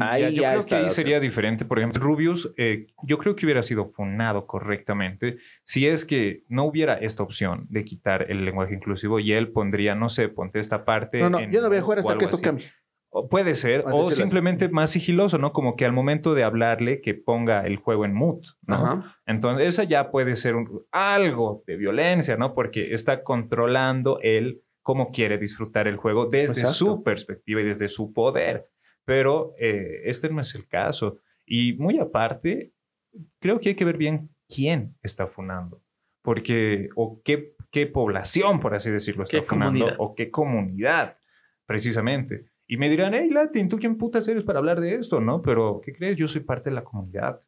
Ahí ya, yo ya creo está que ahí sería diferente. Por ejemplo, Rubius, eh, yo creo que hubiera sido funado correctamente si es que no hubiera esta opción de quitar el lenguaje inclusivo y él pondría, no sé, ponte esta parte. No, no, en yo no voy a jugar hasta que esto así. cambie. O puede ser, o decirlo así. simplemente más sigiloso, ¿no? Como que al momento de hablarle, que ponga el juego en mute, ¿no? Ajá. Entonces, esa ya puede ser un- algo de violencia, ¿no? Porque está controlando él cómo quiere disfrutar el juego desde Exacto. su perspectiva y desde su poder. Pero eh, este no es el caso. Y muy aparte, creo que hay que ver bien quién está funando. Porque, o qué, qué población, por así decirlo, está ¿Qué funando, comunidad? o qué comunidad, precisamente. Y me dirán, hey, Latin, ¿tú quién putas eres para hablar de esto? ¿No? Pero, ¿qué crees? Yo soy parte de la comunidad.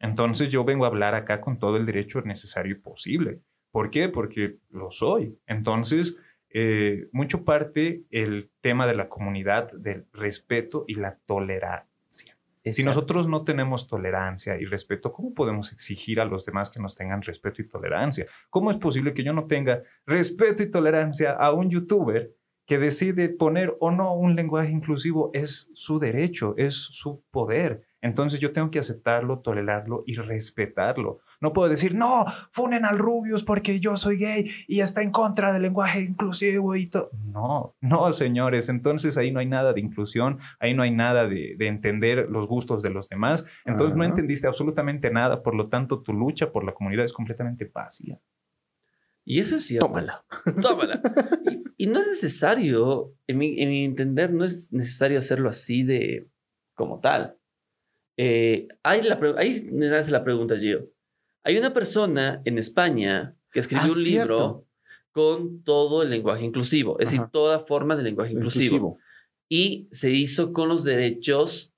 Entonces yo vengo a hablar acá con todo el derecho necesario y posible. ¿Por qué? Porque lo soy. Entonces, eh, mucho parte el tema de la comunidad, del respeto y la tolerancia. Si nosotros no tenemos tolerancia y respeto, ¿cómo podemos exigir a los demás que nos tengan respeto y tolerancia? ¿Cómo es posible que yo no tenga respeto y tolerancia a un youtuber que decide poner o no un lenguaje inclusivo? Es su derecho, es su poder. Entonces yo tengo que aceptarlo, tolerarlo y respetarlo. No puedo decir, no, funen al Rubius porque yo soy gay y está en contra del lenguaje inclusivo y todo. No, no, señores. Entonces ahí no hay nada de inclusión, ahí no hay nada de, de entender los gustos de los demás. Entonces no entendiste absolutamente nada. Por lo tanto, tu lucha por la comunidad es completamente vacía. Y eso es cierto. Tómala. Tómala. Y, y no es necesario, en mi, en mi entender, no es necesario hacerlo así de como tal. Eh, hay la, ahí me hace la pregunta, Gio. Hay una persona en España que escribió Ah, un cierto. libro con todo el lenguaje inclusivo, es decir, toda forma de lenguaje inclusivo. Inclusivo. Y se hizo con los derechos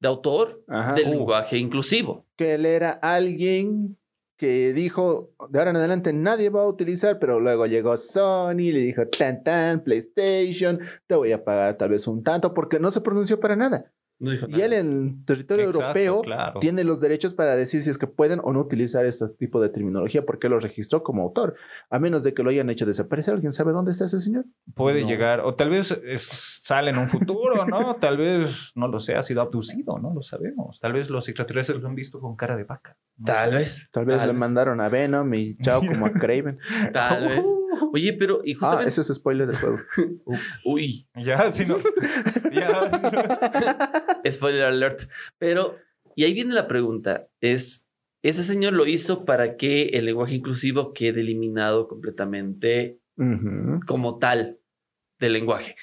de autor Ajá. del Uh, lenguaje inclusivo. que él era alguien que dijo, de ahora en adelante nadie va a utilizar, pero luego llegó Sony le dijo, tan, tan, PlayStation, te voy a pagar tal vez un tanto, porque no se pronunció para nada. No dijo Y él en territorio Exacto, europeo claro. tiene los derechos para decir si es que pueden o no utilizar este tipo de terminología, porque lo registró como autor, a menos de que lo hayan hecho desaparecer. ¿Alguien sabe dónde está ese señor? Puede No. llegar, o tal vez es- sale en un futuro, ¿no? Tal vez, no lo sé, ha sido abducido, no lo sabemos. Tal vez los extraterrestres lo han visto con cara de vaca. Tal vez. Tal vez le mandaron a Venom y chao como a Craven. Tal vez. Oye, pero y Ah, justamente. ese es spoiler del juego. Uy, Ya, si no. Ya. spoiler alert. Pero, y ahí viene la pregunta: es. Ese señor lo hizo para que el lenguaje inclusivo quede eliminado completamente como tal del lenguaje.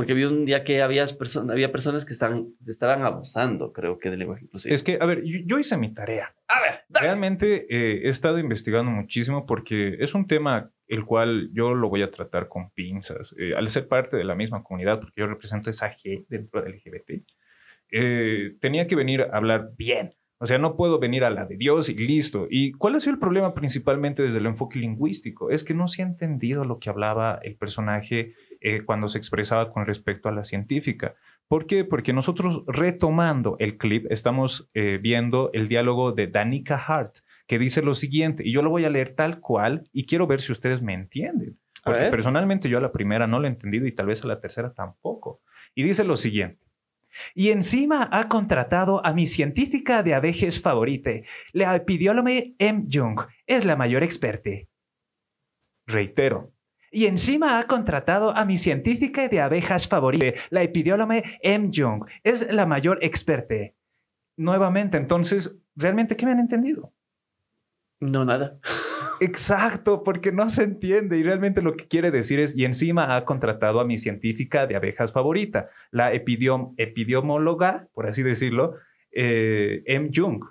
Porque vi un día que había, perso- había personas que estaban, estaban abusando, creo que, del lenguaje inclusivo. Es que, a ver, yo, yo hice mi tarea. a ver, dale. Realmente eh, he estado investigando muchísimo porque es un tema el cual yo lo voy a tratar con pinzas. Eh, al ser parte de la misma comunidad, porque yo represento esa G dentro del LGBT, eh, tenía que venir a hablar bien. O sea, no puedo venir a la de Dios y listo. ¿Y cuál ha sido el problema principalmente desde el enfoque lingüístico? Es que no se ha entendido lo que hablaba el personaje eh, cuando se expresaba con respecto a la científica. ¿Por qué? Porque nosotros retomando el clip estamos eh, viendo el diálogo de Danica Hart, que dice lo siguiente, y yo lo voy a leer tal cual y quiero ver si ustedes me entienden. Porque personalmente yo a la primera no lo he entendido y tal vez a la tercera tampoco. Y dice lo siguiente. Y encima ha contratado a mi científica de abejas favorite, la epidiólome M. Jung. Es la mayor experta. Reitero. Y encima ha contratado a mi científica de abejas favorita, la epidiólome M. Jung. Es la mayor experta. Nuevamente, entonces, ¿realmente qué me han entendido? No, nada. Exacto, porque no se entiende y realmente lo que quiere decir es, y encima ha contratado a mi científica de abejas favorita, la epidiom, epidemióloga, por así decirlo, eh, M. Jung.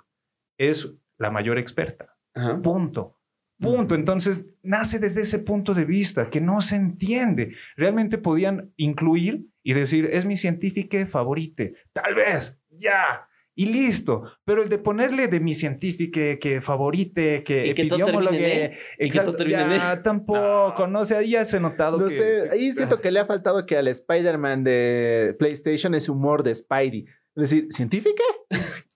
Es la mayor experta. Ajá. Punto. Punto. Entonces, nace desde ese punto de vista que no se entiende. Realmente podían incluir y decir, es mi científica favorita. Tal vez, ya. Y listo. Pero el de ponerle de mi científica que favorite, que Y que en E. Que exacto, todo termine en ya, tampoco. No. sé, ahí ya se ha notado No que... sé, ahí siento que le ha faltado que al Spider-Man de PlayStation ese humor de Spidey. Es decir, ¿científica?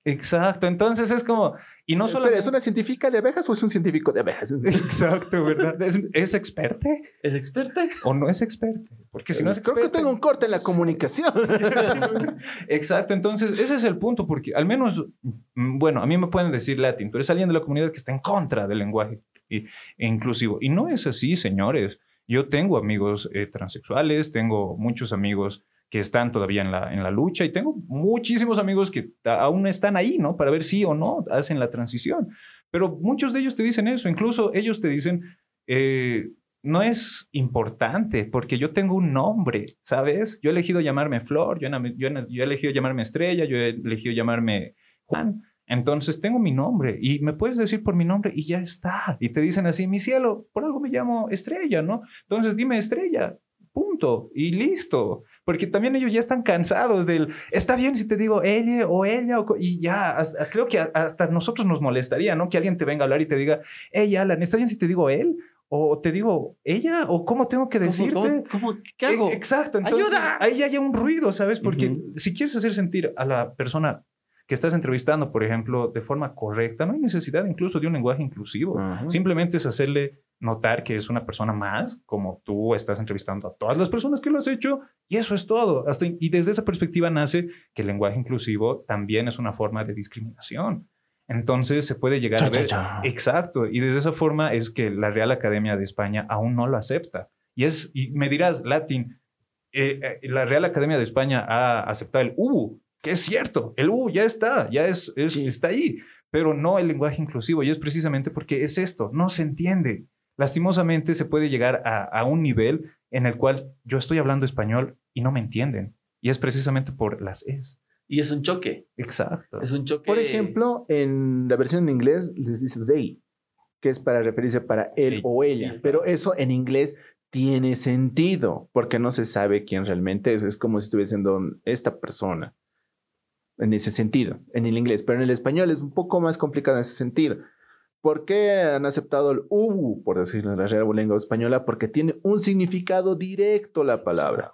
Exacto. Entonces es como... Y no solo... Espera, ¿es una científica de abejas o es un científico de abejas? Exacto, ¿verdad? ¿Es, es experta ¿Es experta? o no es experta? Porque si no es Creo que tengo un corte en la comunicación. Exacto, entonces ese es el punto, porque al menos, mm, bueno, a mí me pueden decir latín, pero es alguien de la comunidad que está en contra del lenguaje i- inclusivo. Y no es así, señores. Yo tengo amigos eh, transexuales, tengo muchos amigos que están todavía en la, en la lucha y tengo muchísimos amigos que aún están ahí, ¿no? Para ver si o no hacen la transición. Pero muchos de ellos te dicen eso, incluso ellos te dicen, eh, no es importante porque yo tengo un nombre, ¿sabes? Yo he elegido llamarme Flor, yo, yo he elegido llamarme Estrella, yo he elegido llamarme Juan. Entonces tengo mi nombre y me puedes decir por mi nombre y ya está. Y te dicen así, mi cielo, por algo me llamo Estrella, ¿no? Entonces dime Estrella, punto, y listo. Porque también ellos ya están cansados del, está bien si te digo ella o ella, o y ya, hasta- creo que hasta nosotros nos molestaría, ¿no? Que alguien te venga a hablar y te diga, hey, Alan, ¿está bien si te digo él? O te digo ella, o cómo tengo que decirte. ¿Cómo, cómo, qué hago? E- Exacto, entonces ¡Ayuda! ahí ya hay un ruido, ¿sabes? Porque si quieres hacer sentir a la persona que estás entrevistando, por ejemplo, de forma correcta, no hay necesidad incluso de un lenguaje inclusivo. Simplemente es hacerle notar que es una persona más, como tú estás entrevistando a todas las personas que lo has hecho, y eso es todo. Hasta, y desde esa perspectiva nace que el lenguaje inclusivo también es una forma de discriminación. Entonces se puede llegar Cha, a ver... cha, cha. Exacto, y desde esa forma es que la Real Academia de España aún no lo acepta. Y, es, y me dirás, Latin, eh, eh, la Real Academia de España ha aceptado el UBU, que es cierto, el UBU ya está, ya es, es- Sí. está ahí, pero no el lenguaje inclusivo. Y es precisamente porque es esto, no se entiende. Lastimosamente se puede llegar a, a un nivel en el cual yo estoy hablando español y no me entienden. Y es precisamente por las es. Y es un choque. Exacto. Es un choque. Por ejemplo, en la versión en inglés les dice they, que es para referirse para él o ella. Pero eso en inglés tiene sentido, porque no se sabe quién realmente es. Es como si estuviese siendo esta persona. En ese sentido, en el inglés. Pero en el español es un poco más complicado en ese sentido. ¿Por qué han aceptado el ubu, por decirlo en la real lengua española? Porque tiene un significado directo la palabra.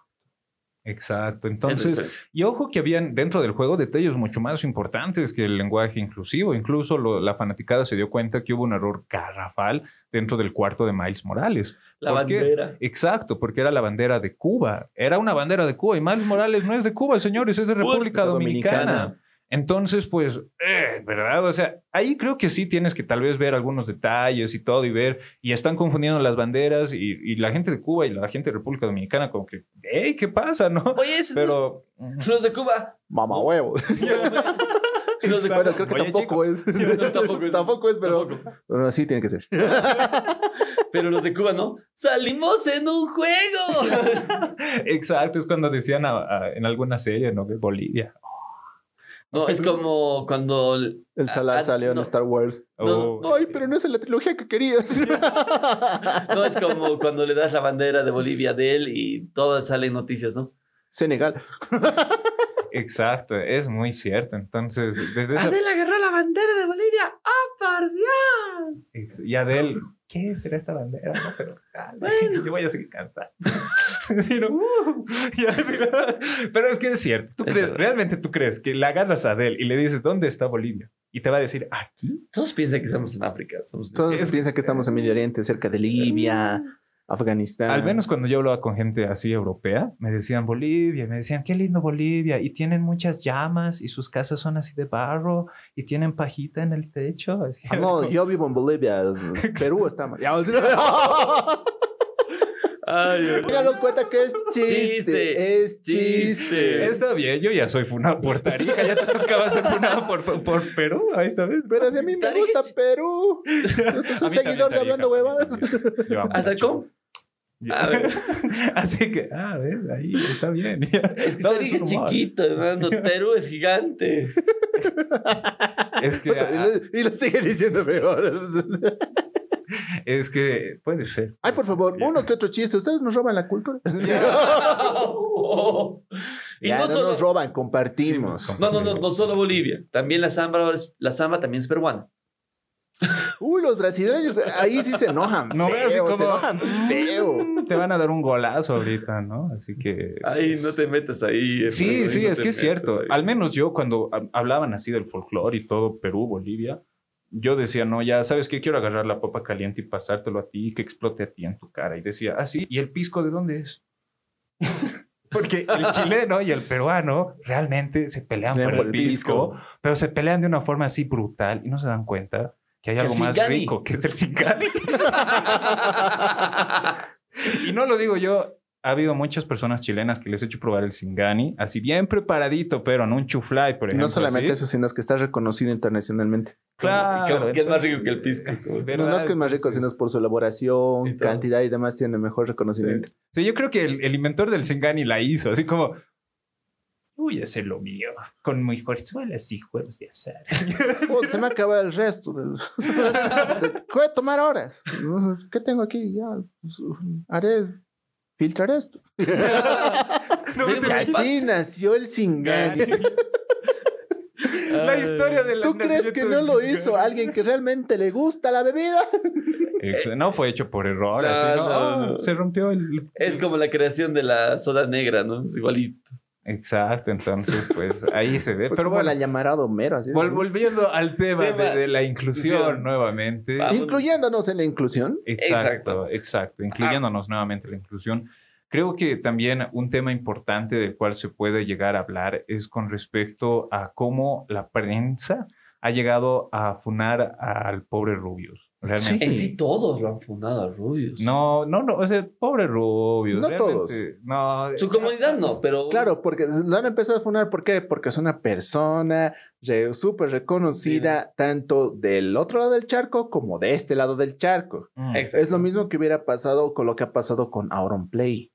Exacto. Entonces, Entonces, Y ojo que habían dentro del juego detalles mucho más importantes que el lenguaje inclusivo. Incluso lo- la fanaticada se dio cuenta que hubo un error garrafal dentro del cuarto de Miles Morales. la bandera. Exacto, porque era la bandera de Cuba. Era una bandera de Cuba y Miles Morales no es de Cuba, señores, es de República Dominicana. Dominicana. Entonces, pues, eh, ¿verdad? O sea, ahí creo que sí tienes que tal vez ver algunos detalles y todo y ver, y están confundiendo las banderas y, y la gente de Cuba y la gente de República Dominicana como que, hey, ¿qué pasa? ¿no? Oye, ese Pero... los de Cuba. Mamá huevo. Y los de Bueno, Cuba. creo que Oye, tampoco es. No, tampoco es. Tampoco es, pero Tampoco. bueno, así tiene que ser. Pero los de Cuba no. ¡Salimos en un juego! Exacto, es cuando decían a- a- en alguna serie, ¿no? Que Bolivia. No, es como cuando. El Salar Ah, salió no. en Star Wars. No, Oh, Ay, pero no es en la trilogía que querías. No, es como cuando le das la bandera de Bolivia de él y todas salen noticias, ¿no? Senegal. Exacto, es muy cierto. Entonces, desde esa... Adel agarró la bandera de Bolivia. ¡Oh, por Dios! Y Adel, ¿qué será esta bandera? No, pero dale, Bueno. yo voy a seguir cantando. Sí, ¿no? Uh, pero es que es cierto. ¿Tú Es crees- verdad. realmente tú crees que le agarras a Adel y le dices, ¿dónde está Bolivia? Y te va a decir, aquí. Todos piensan que estamos en África. Estamos Todos Es- piensan que estamos en Medio Oriente, cerca de Libia. Afganistán. Al menos cuando yo hablaba con gente así europea, me decían Bolivia, me decían, qué lindo Bolivia, y tienen muchas llamas, y sus casas son así de barro, y tienen pajita en el techo. Ah, no, como- yo vivo en Bolivia. Perú está mal. Ya, Ay, dado cuenta que es chiste. Chiste, es chiste. chiste. Está bien, yo ya soy funado por Tarija, ya te tocaba ser funado por, por, por Perú, ahí esta vez. Pero si a mí me gusta Perú. Yo soy un seguidor de hablando huevadas. ¿Hasta mucho. cómo? Yo- A ver. Así que, ah, ves, ahí está bien. Es que te dije chiquito, hermano. Perú es gigante. Es que, Y lo- y lo sigue diciendo mejor. es que puede ser. Ay, por favor, Ya. uno que otro chiste. Ustedes nos roban la cultura. y Ya, no no solo. nos roban, compartimos. No, no, no, no solo Bolivia. También la samba, ahora es- la samba también es peruana. Uy, los brasileños, ahí sí se enojan. No feo, se enojan feo. Te van a dar un golazo ahorita, ¿no? Así que. Ay, no te metas ahí. Sí, sí, no es que es cierto. ahí. Al menos yo cuando hab- hablaban así del folclore y todo, Perú, Bolivia, yo decía, no, ya sabes que quiero agarrar la papa caliente y pasártelo a ti y que explote a ti en tu cara. Y decía, ah, sí, ¿y el pisco de dónde es? Porque el chileno y el peruano realmente se pelean por por el el pisco, pero se pelean de una forma así brutal y no se dan cuenta que hay algo más rico que es el Singani. y no lo digo yo. Ha habido muchas personas chilenas que les he hecho probar el Singani, así bien preparadito, pero en un chuflay, por ejemplo. no solamente así. eso, sino que está reconocido internacionalmente. Claro. Como que es más rico que el pisco. No, no es que es más rico, sino es por su elaboración, Y cantidad y demás, tiene mejor reconocimiento. Sí, yo creo que el, el inventor del Singani la hizo, así como. Voy a hacer lo mío, con mis corzuelas y juegos de azar. Oh, se me acaba el resto. Del... Voy a tomar horas. ¿Qué tengo aquí? Ya pues, haré, filtrar esto. No, Y así nació el Singani. la historia de la ¿Tú crees que no lo hizo alguien que realmente le gusta la bebida? No fue hecho por error. No, así, ¿no? no, no. Se rompió el. Es como la creación de la soda negra, ¿no? Es igualito. Exacto, entonces, pues ahí se ve. Fue Pero como bueno, la llamarada Homero. Así, vol- volviendo al tema, Tema, de, de la inclusión inclusión. nuevamente. Vamos. Incluyéndonos en la inclusión. Exacto, exacto, incluyéndonos nuevamente la inclusión. Creo que también un tema importante del cual se puede llegar a hablar es con respecto a cómo la prensa ha llegado a funar al pobre Rubius. Realmente. En sí todos lo han fundado a Rubius. No, no, no, o sea, pobre Rubius. No realmente, No, Su comunidad no, pero. Claro, porque lo han empezado a funar. ¿Por qué? Porque es una persona re- súper reconocida tanto del otro lado del charco como de este lado del charco. Mm. Exacto. Es lo mismo que hubiera pasado con lo que ha pasado con Auron Play.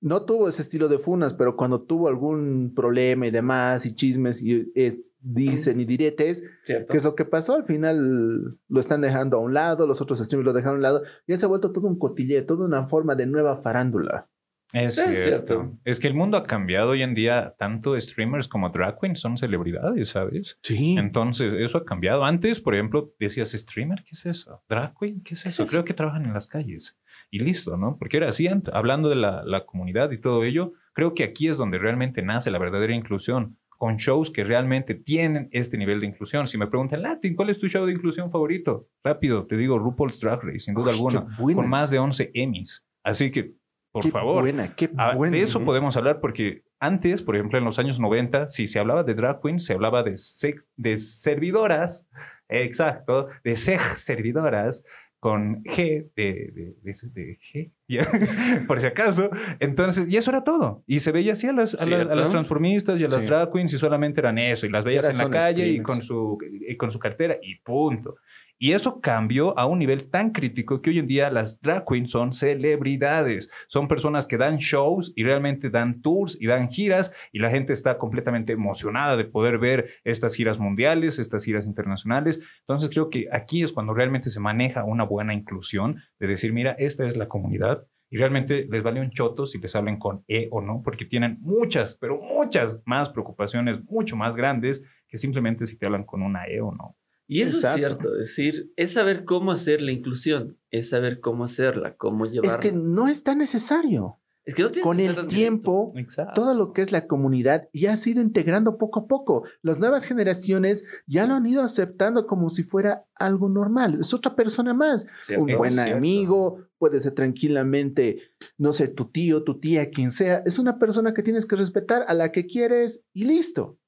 No tuvo ese estilo de funas, pero cuando tuvo algún problema y demás, y chismes, y eh, dicen y diretes, ¿Cierto? ¿qué es lo que pasó? Al final lo están dejando a un lado, los otros streamers lo dejaron a un lado, y ya se ha vuelto todo un cotilleo, toda una forma de nueva farándula. Es, Es cierto. cierto. Es que el mundo ha cambiado hoy en día. Tanto streamers como drag queens son celebridades, ¿sabes? Sí. Entonces, eso ha cambiado. Antes, por ejemplo, decías streamer, ¿qué es eso? Drag queen, ¿qué es eso? Creo que trabajan en las calles. Y listo, ¿no? Porque era así, hablando de la, la comunidad y todo ello, creo que aquí es donde realmente nace la verdadera inclusión, con shows que realmente tienen este nivel de inclusión. Si me preguntan, Latin, ¿cuál es tu show de inclusión favorito? Rápido, te digo RuPaul's Drag Race, sin duda Uy, alguna, con más de 11 Emmys. Así que, por Qué favor, Buena, qué buena. de eso podemos hablar porque antes, por ejemplo, en los años 90, si se hablaba de drag queen, se hablaba de, sex, de servidoras, exacto, de sej servidoras con G de, de, de- de G, por si acaso. Entonces, y eso era todo. Y se veía así a las, a, las- a Cierto. las transformistas y a las Sí. drag queens y solamente eran eso. Y las veías en la calle y con, su, y con su cartera y punto. Y eso cambió a un nivel tan crítico que hoy en día las drag queens son celebridades. Son personas que dan shows y realmente dan tours y dan giras y la gente está completamente emocionada de poder ver estas giras mundiales, estas giras internacionales. Entonces creo que aquí es cuando realmente se maneja una buena inclusión de decir, mira, esta es la comunidad. Y realmente les vale un choto si les hablan con E o no, porque tienen muchas, pero muchas más preocupaciones, mucho más grandes que simplemente si te hablan con una E o no. Y eso Exacto. es cierto, es decir, es saber cómo hacer la inclusión, es saber cómo hacerla, cómo llevarla. Es que no es tan necesario. Es que no tienes con que el tiempo, todo lo que es la comunidad ya se ha ido integrando poco a poco. Las nuevas generaciones ya lo han ido aceptando como si fuera algo normal. Es otra persona más. Un buen amigo, puede ser tranquilamente, no sé, tu tío, tu tía, quien sea. Es una persona que tienes que respetar, a la que quieres y listo.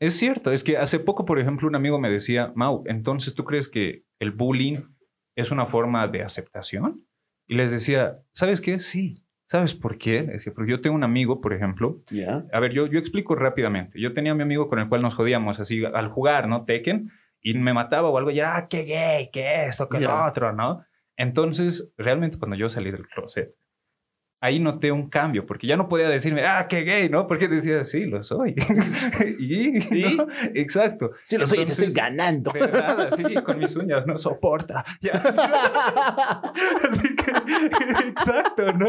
Es cierto, es que hace poco, por ejemplo, un amigo me decía, Mau, entonces tú crees que el bullying es una forma de aceptación? Y les decía, ¿sabes qué? Sí. ¿Sabes por qué? Le decía, porque yo tengo un amigo, por ejemplo, Ya. a ver, yo, yo explico rápidamente. Yo tenía a mi amigo con el cual nos jodíamos así al jugar, ¿no? Tekken, y me mataba o algo, ya, ah, qué gay, qué esto, qué lo Ya. otro, ¿no? Entonces, realmente cuando yo salí del closet, ahí noté un cambio, porque ya no podía decirme, ah, qué gay, ¿no? Porque decía, sí, lo soy. y, ¿Y? ¿no? Exacto. Sí, lo soy, te Entonces, estoy ganando. de nada, sí, con mis uñas, no soporta. Ya. Así que, exacto, ¿no?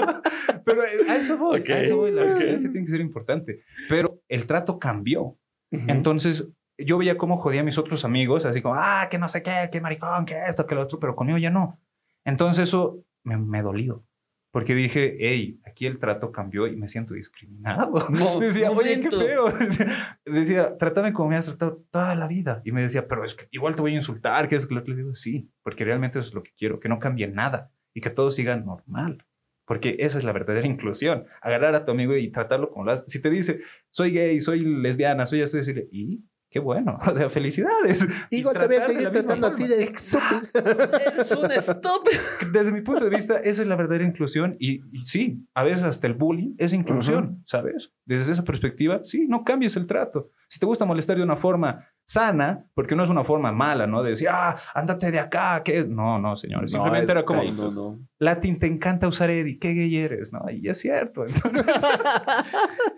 Pero a eso voy, Ok, a eso voy. La ok. resistencia tiene que ser importante. Pero el trato cambió. Entonces, yo veía cómo jodía a mis otros amigos, así como, ah, que no sé qué, que maricón, que esto, que lo otro, pero conmigo ya no. Entonces, eso me, me dolió. Porque dije, hey, aquí el trato cambió y me siento discriminado. Mo- decía, oye, qué feo. Decía, decía, trátame como me has tratado toda la vida. Y me decía, pero es que igual te voy a insultar, que es que. Le digo, sí, porque realmente eso es lo que quiero, que no cambie nada y que todo siga normal. Porque esa es la verdadera inclusión. Agarrar a tu amigo y tratarlo como las. Si te dice, soy gay, soy lesbiana, soy esto, decirle, y qué bueno, sea, felicidades. Y Igual te voy a tratar de seguir tratando así de Exacto. estúpido. Es un stop. Desde mi punto de vista, esa es la verdadera inclusión. Y, y sí, a veces hasta el bullying es inclusión, ¿sabes? Desde esa perspectiva, sí, no cambies el trato. Si te gusta molestar de una forma sana, porque no es una forma mala, ¿no? De decir, ah, ándate de acá, ¿qué? No, no, señores. No, Simplemente es- era como, No, no. Latin, te encanta usar Eddie, qué gay eres, ¿no? Y es cierto. Entonces,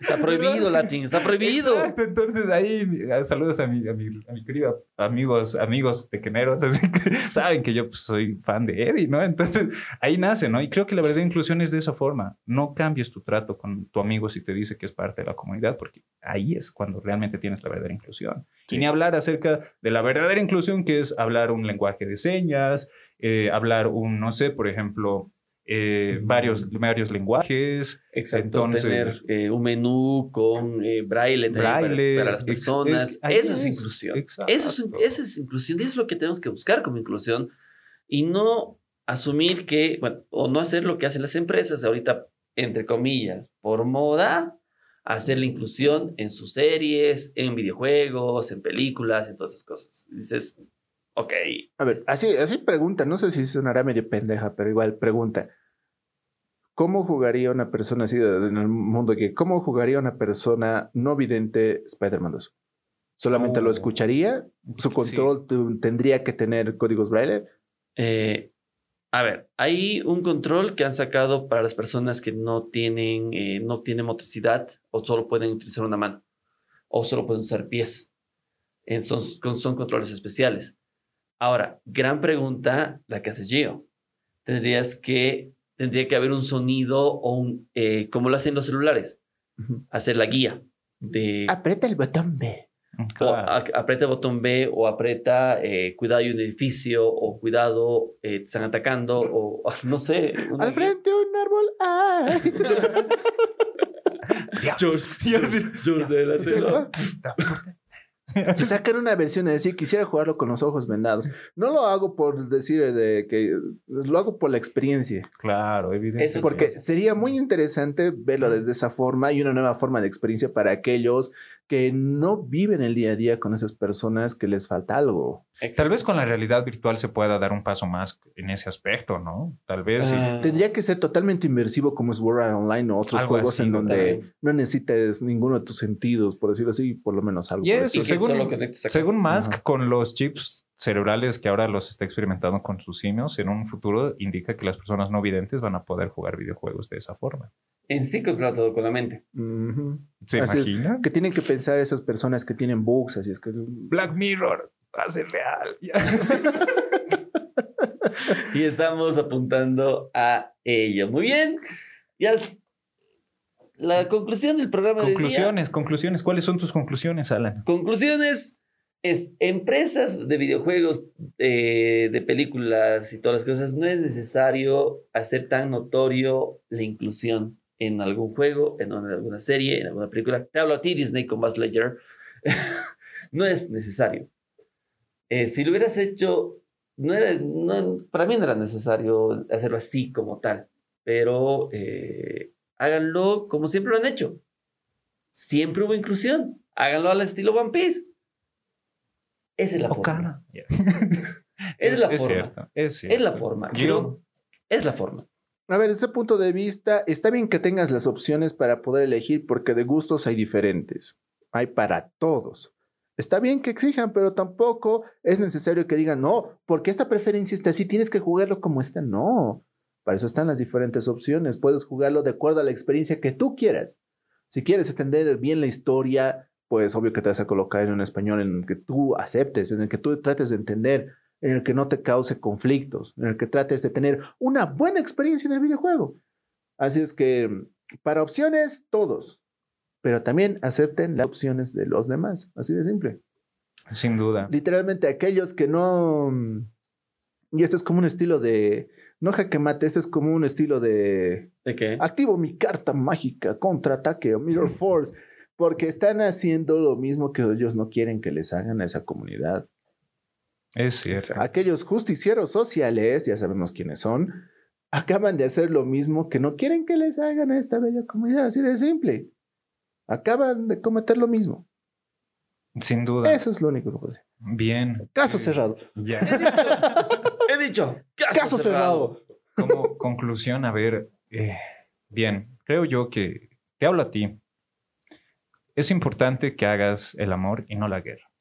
Está prohibido, Latin. Está prohibido. Exacto, entonces ahí ah, saludos a mi, a mi, a mi querido amigos, amigos tequeneros, así que saben que yo pues, soy fan de Eddie, ¿no? Entonces ahí nace, ¿no? Y creo que la verdadera inclusión es de esa forma. No cambies tu trato con tu amigo si te dice que es parte de la comunidad, porque ahí es cuando realmente tienes la verdadera inclusión. Y ni hablar acerca de la verdadera inclusión, que es hablar un lenguaje de señas, eh, hablar un, no sé, por ejemplo, eh, varios, varios lenguajes. Exacto, Entonces- tener eh, un menú con eh, braille, también para- Braille, para, las personas. es- ahí eso es es, inclusión. exacto. Eso es, esa es inclusión. Y eso es lo que tenemos que buscar como inclusión. Y no asumir que, bueno, o no hacer lo que hacen las empresas ahorita, entre comillas, por moda, hacer la inclusión en sus series, en videojuegos, en películas, en todas esas cosas. Dices, ok, A ver, así, así pregunta, no sé si sonará medio pendeja, pero igual pregunta. ¿Cómo jugaría una persona así en el mundo que cómo jugaría una persona no vidente Spider-Man 2? ¿Solamente Oh. lo escucharía? ¿Su Sí. control tu- tendría que tener códigos braille? Eh, a ver, hay un control que han sacado para las personas que no tienen, eh, no tienen motricidad o solo pueden utilizar una mano o solo pueden usar pies. Son, son controles especiales. Ahora, gran pregunta la que hace Gio. Tendrías que, tendría que haber un sonido o un, eh, como lo hacen los celulares, hacer la guía de Aprieta el botón B. o Claro. a- aprieta el botón B o aprieta eh, cuidado hay un edificio o cuidado eh, te están atacando o no sé. una Al frente un árbol. ¡Ay! George, George de la selva. Si sacan una versión de decir, quisiera jugarlo con los ojos vendados. No lo hago por decir de que lo hago por la experiencia. Claro, evidente. Eso es Porque sería muy interesante verlo desde esa forma y una nueva forma de experiencia para aquellos que no viven el día a día con esas personas que les falta algo. Tal vez con la realidad virtual se pueda dar un paso más en ese aspecto, ¿no? Tal vez. Ah, Tendría que ser totalmente inmersivo como es World Art Online o otros juegos así, en donde no necesites ninguno de tus sentidos, por decirlo así, por lo menos algo. Y eso, y según- solo. Según Musk, con los chips cerebrales que ahora los está experimentando con sus simios, en un futuro indica que las personas no videntes van a poder jugar videojuegos de esa forma. En sí controla todo con la mente. ¿Se Así es. imagina? Que tienen que pensar esas personas que tienen bugs, así es que Black Mirror va a ser real. Y estamos apuntando a ello. Muy bien. Ya la conclusión del programa día. conclusiones, conclusiones. ¿Cuáles son tus conclusiones, Alan? Conclusiones es empresas de videojuegos, eh, de películas y todas las cosas, no es necesario hacer tan notorio la inclusión. En algún juego, en una- alguna serie, en alguna película. Te hablo a ti, Disney, con Buzz Lightyear. no es necesario. Eh, si lo hubieras hecho, no era, no- para mí no era necesario hacerlo así como tal, pero eh, háganlo como siempre lo han hecho. Siempre hubo inclusión. Háganlo al estilo One Piece. Esa es la forma. Ya. Esa es, la forma. cierto, es cierto. Es la forma. Yo- Creo- es la forma. A ver, ese punto de vista, está bien que tengas las opciones para poder elegir porque de gustos hay diferentes. Hay para todos. Está bien que exijan, pero tampoco es necesario que digan, no, porque esta preferencia está así, tienes que jugarlo como está. No, para eso están las diferentes opciones. Puedes jugarlo de acuerdo a la experiencia que tú quieras. Si quieres entender bien la historia, pues obvio que te vas a colocar en un español en el que tú aceptes, en el que tú trates de entender, en el que no te cause conflictos, en el que trates de tener una buena experiencia en el videojuego. Así es que para opciones, todos, pero también acepten las opciones de los demás, así de simple. Sin duda. Literalmente aquellos que no... Y esto es como un estilo de... No jaque mate, este es como un estilo de... ¿De qué? Activo mi carta mágica, contraataque o Mirror Force, porque están haciendo lo mismo que ellos no quieren que les hagan a esa comunidad. Es cierto. Aquellos justicieros sociales, ya sabemos quiénes son, acaban de hacer lo mismo que no quieren que les hagan a esta bella comunidad, así de simple. Acaban de cometer lo mismo. Sin duda. Eso es lo único que puedo decir. Bien. Caso cerrado. Ya. He dicho. Caso, Caso cerrado. cerrado. Como conclusión, a ver, eh, bien, creo yo que te hablo a ti. Es importante que hagas el amor y no la guerra.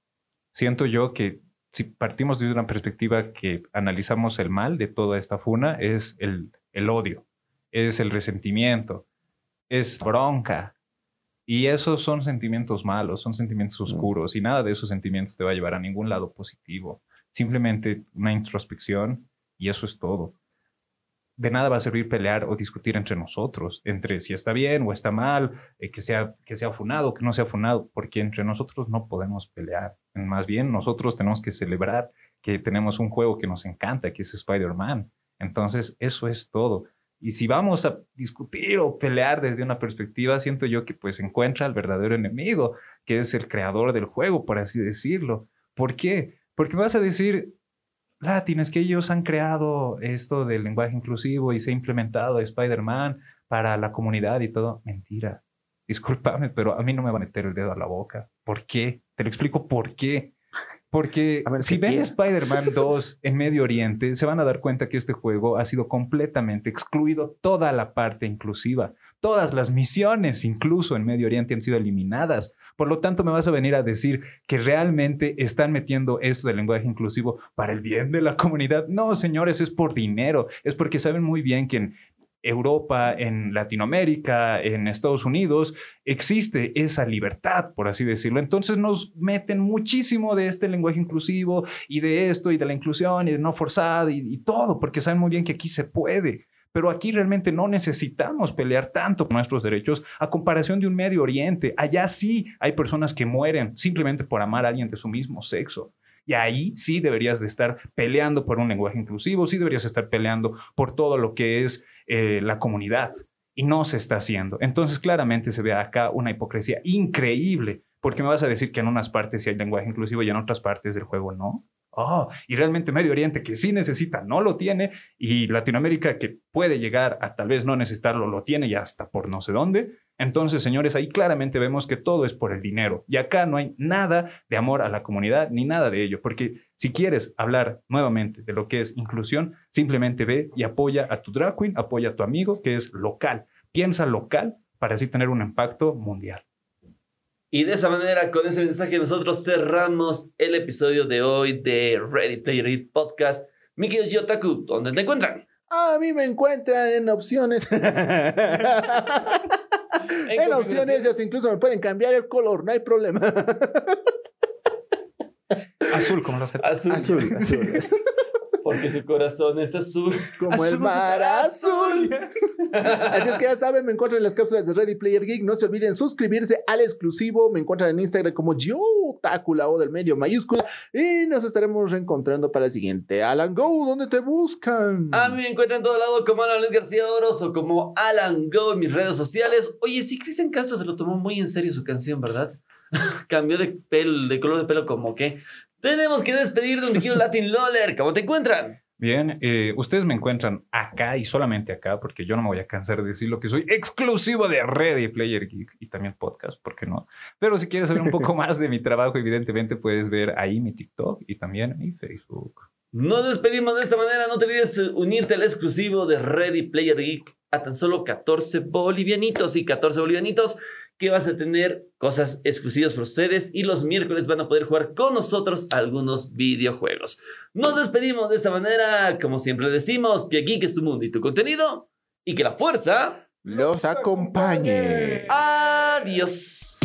Siento yo que si partimos de una perspectiva que analizamos el mal de toda esta funa, es el, el odio, es el resentimiento, es bronca. Y esos son sentimientos malos, son sentimientos oscuros y nada de esos sentimientos te va a llevar a ningún lado positivo. Simplemente una introspección y eso es todo de nada va a servir pelear o discutir entre nosotros, entre si está bien o está mal, eh, que, sea, que sea funado que no sea funado, porque entre nosotros no podemos pelear. Más bien, nosotros tenemos que celebrar que tenemos un juego que nos encanta, que es Spider-Man. Entonces, eso es todo. Y si vamos a discutir o pelear desde una perspectiva, siento yo que pues encuentra al verdadero enemigo, que es el creador del juego, por así decirlo. ¿Por qué? Porque vas a decir, Latin, es que ellos han creado esto del lenguaje inclusivo y se ha implementado Spider-Man para la comunidad y todo. Mentira. Discúlpame, pero a mí no me va a meter el dedo a la boca. ¿Por qué? Te lo explico por qué. Porque ver, si ¿qué ven? Spider-Man 2 en Medio Oriente, se van a dar cuenta que este juego ha sido completamente excluido toda la parte inclusiva. Todas las misiones, incluso en Medio Oriente, han sido eliminadas. Por lo tanto, me vas a venir a decir que realmente están metiendo esto del lenguaje inclusivo para el bien de la comunidad. No, señores, es por dinero. Es porque saben muy bien que en Europa, en Latinoamérica, en Estados Unidos, existe esa libertad, por así decirlo. Entonces nos meten muchísimo de este lenguaje inclusivo y de esto y de la inclusión y de no forzada y, y todo, porque saben muy bien que aquí se puede. Pero aquí realmente no necesitamos pelear tanto por nuestros derechos a comparación de un Medio Oriente. Allá sí hay personas que mueren simplemente por amar a alguien de su mismo sexo. Y ahí sí deberías de estar peleando por un lenguaje inclusivo, sí deberías estar peleando por todo lo que es eh, la comunidad. Y no se está haciendo. Entonces claramente se ve acá una hipocresía increíble, porque me vas a decir que en unas partes sí hay lenguaje inclusivo y en otras partes del juego no. Oh, y realmente Medio Oriente que sí necesita no lo tiene y Latinoamérica que puede llegar a tal vez no necesitarlo lo tiene ya hasta por no sé dónde. Entonces, señores, ahí claramente vemos que todo es por el dinero y acá no hay nada de amor a la comunidad ni nada de ello, porque si quieres hablar nuevamente de lo que es inclusión, simplemente ve y apoya a tu drag queen, apoya a tu amigo que es local. Piensa local para así tener un impacto mundial. Y de esa manera, con ese mensaje, nosotros cerramos el episodio de hoy de Ready Player It Podcast. Mi querido Yotaku, ¿dónde te encuentran? A mí me encuentran en opciones. en opciones, hasta incluso me pueden cambiar el color, no hay problema. Azul como los Azul. azul, azul. Porque su corazón es azul. Como el mar azul. Así es que ya saben, me encuentran en las cápsulas de Ready Player Geek. No se olviden suscribirse al exclusivo. Me encuentran en Instagram como yo, Tácula o del medio mayúscula. Y nos estaremos reencontrando para el siguiente. Alan Go, ¿dónde te buscan? A mí me encuentran en todo lado como Alan Luis García Oros o como Alan Go en mis redes sociales. Oye, sí, Cristian Castro se lo tomó muy en serio su canción, ¿verdad? Cambió de pelo, de color de pelo como que. Tenemos que despedir de un querido Latin Loller. ¿Cómo te encuentran? Bien, eh, ustedes me encuentran acá y solamente acá, porque yo no me voy a cansar de decirlo que soy exclusivo de Ready Player Geek y también podcast, ¿por qué no? Pero si quieres saber un poco más de mi trabajo, evidentemente puedes ver ahí mi TikTok y también mi Facebook. Nos despedimos de esta manera. No te olvides unirte al exclusivo de Ready Player Geek a tan solo 14 bolivianitos y 14 bolivianitos que vas a tener cosas exclusivas para ustedes y los miércoles van a poder jugar con nosotros algunos videojuegos. Nos despedimos de esta manera, como siempre decimos, que Geek es tu mundo y tu contenido y que la fuerza los acompañe. Adiós.